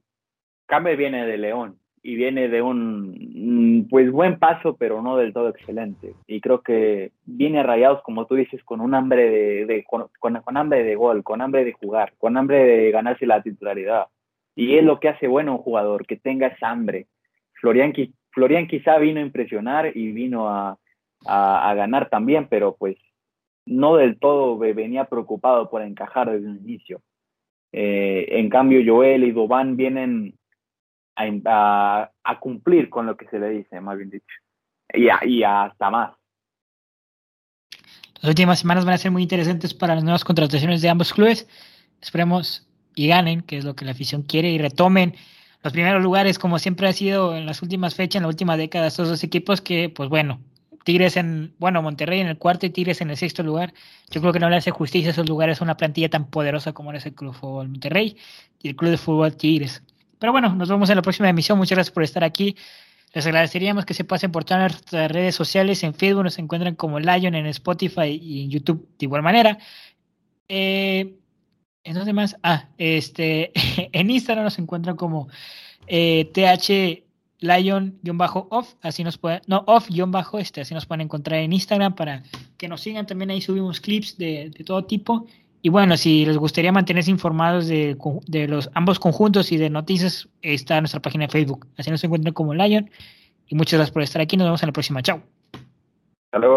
Campbell viene de León y viene de un pues buen paso, pero no del todo excelente. Y creo que viene rayados, como tú dices, con un hambre de, con, con, hambre de gol, con hambre de jugar, con hambre de ganarse la titularidad. Y es lo que hace bueno un jugador, que tenga esa hambre. Florian, quizá vino a impresionar y vino a, a, ganar también, pero pues no del todo venía preocupado por encajar desde un inicio. Eh, en cambio, Joel y Dovan vienen a, cumplir con lo que se le dice, más bien dicho. Y, y hasta más. Las últimas semanas van a ser muy interesantes para las nuevas contrataciones de ambos clubes. Esperemos y ganen, que es lo que la afición quiere, y retomen los primeros lugares, como siempre ha sido en las últimas fechas, en la última década, estos dos equipos que, pues bueno, Tigres en, bueno, Monterrey en el cuarto y Tigres en el sexto lugar. Yo creo que no le hace justicia a esos lugares a una plantilla tan poderosa como es el Club de Fútbol Monterrey y el Club de Fútbol Tigres. Pero bueno, nos vemos en la próxima emisión. Muchas gracias por estar aquí. Les agradeceríamos que se pasen por todas nuestras redes sociales. En Facebook nos encuentran como Lion, en Spotify y en YouTube de igual manera. Eh, ¿En dónde más? Ah, este, en Instagram nos encuentran como eh, TH Lion-off, así nos pueden, no, off-bajo este, así nos pueden encontrar en Instagram para que nos sigan. También ahí subimos clips de todo tipo y bueno, si les gustaría mantenerse informados de, los ambos conjuntos y de noticias, está nuestra página de Facebook. Así nos encuentran como Lion. Y muchas gracias por estar aquí. Nos vemos en la próxima. Chao. Hasta luego.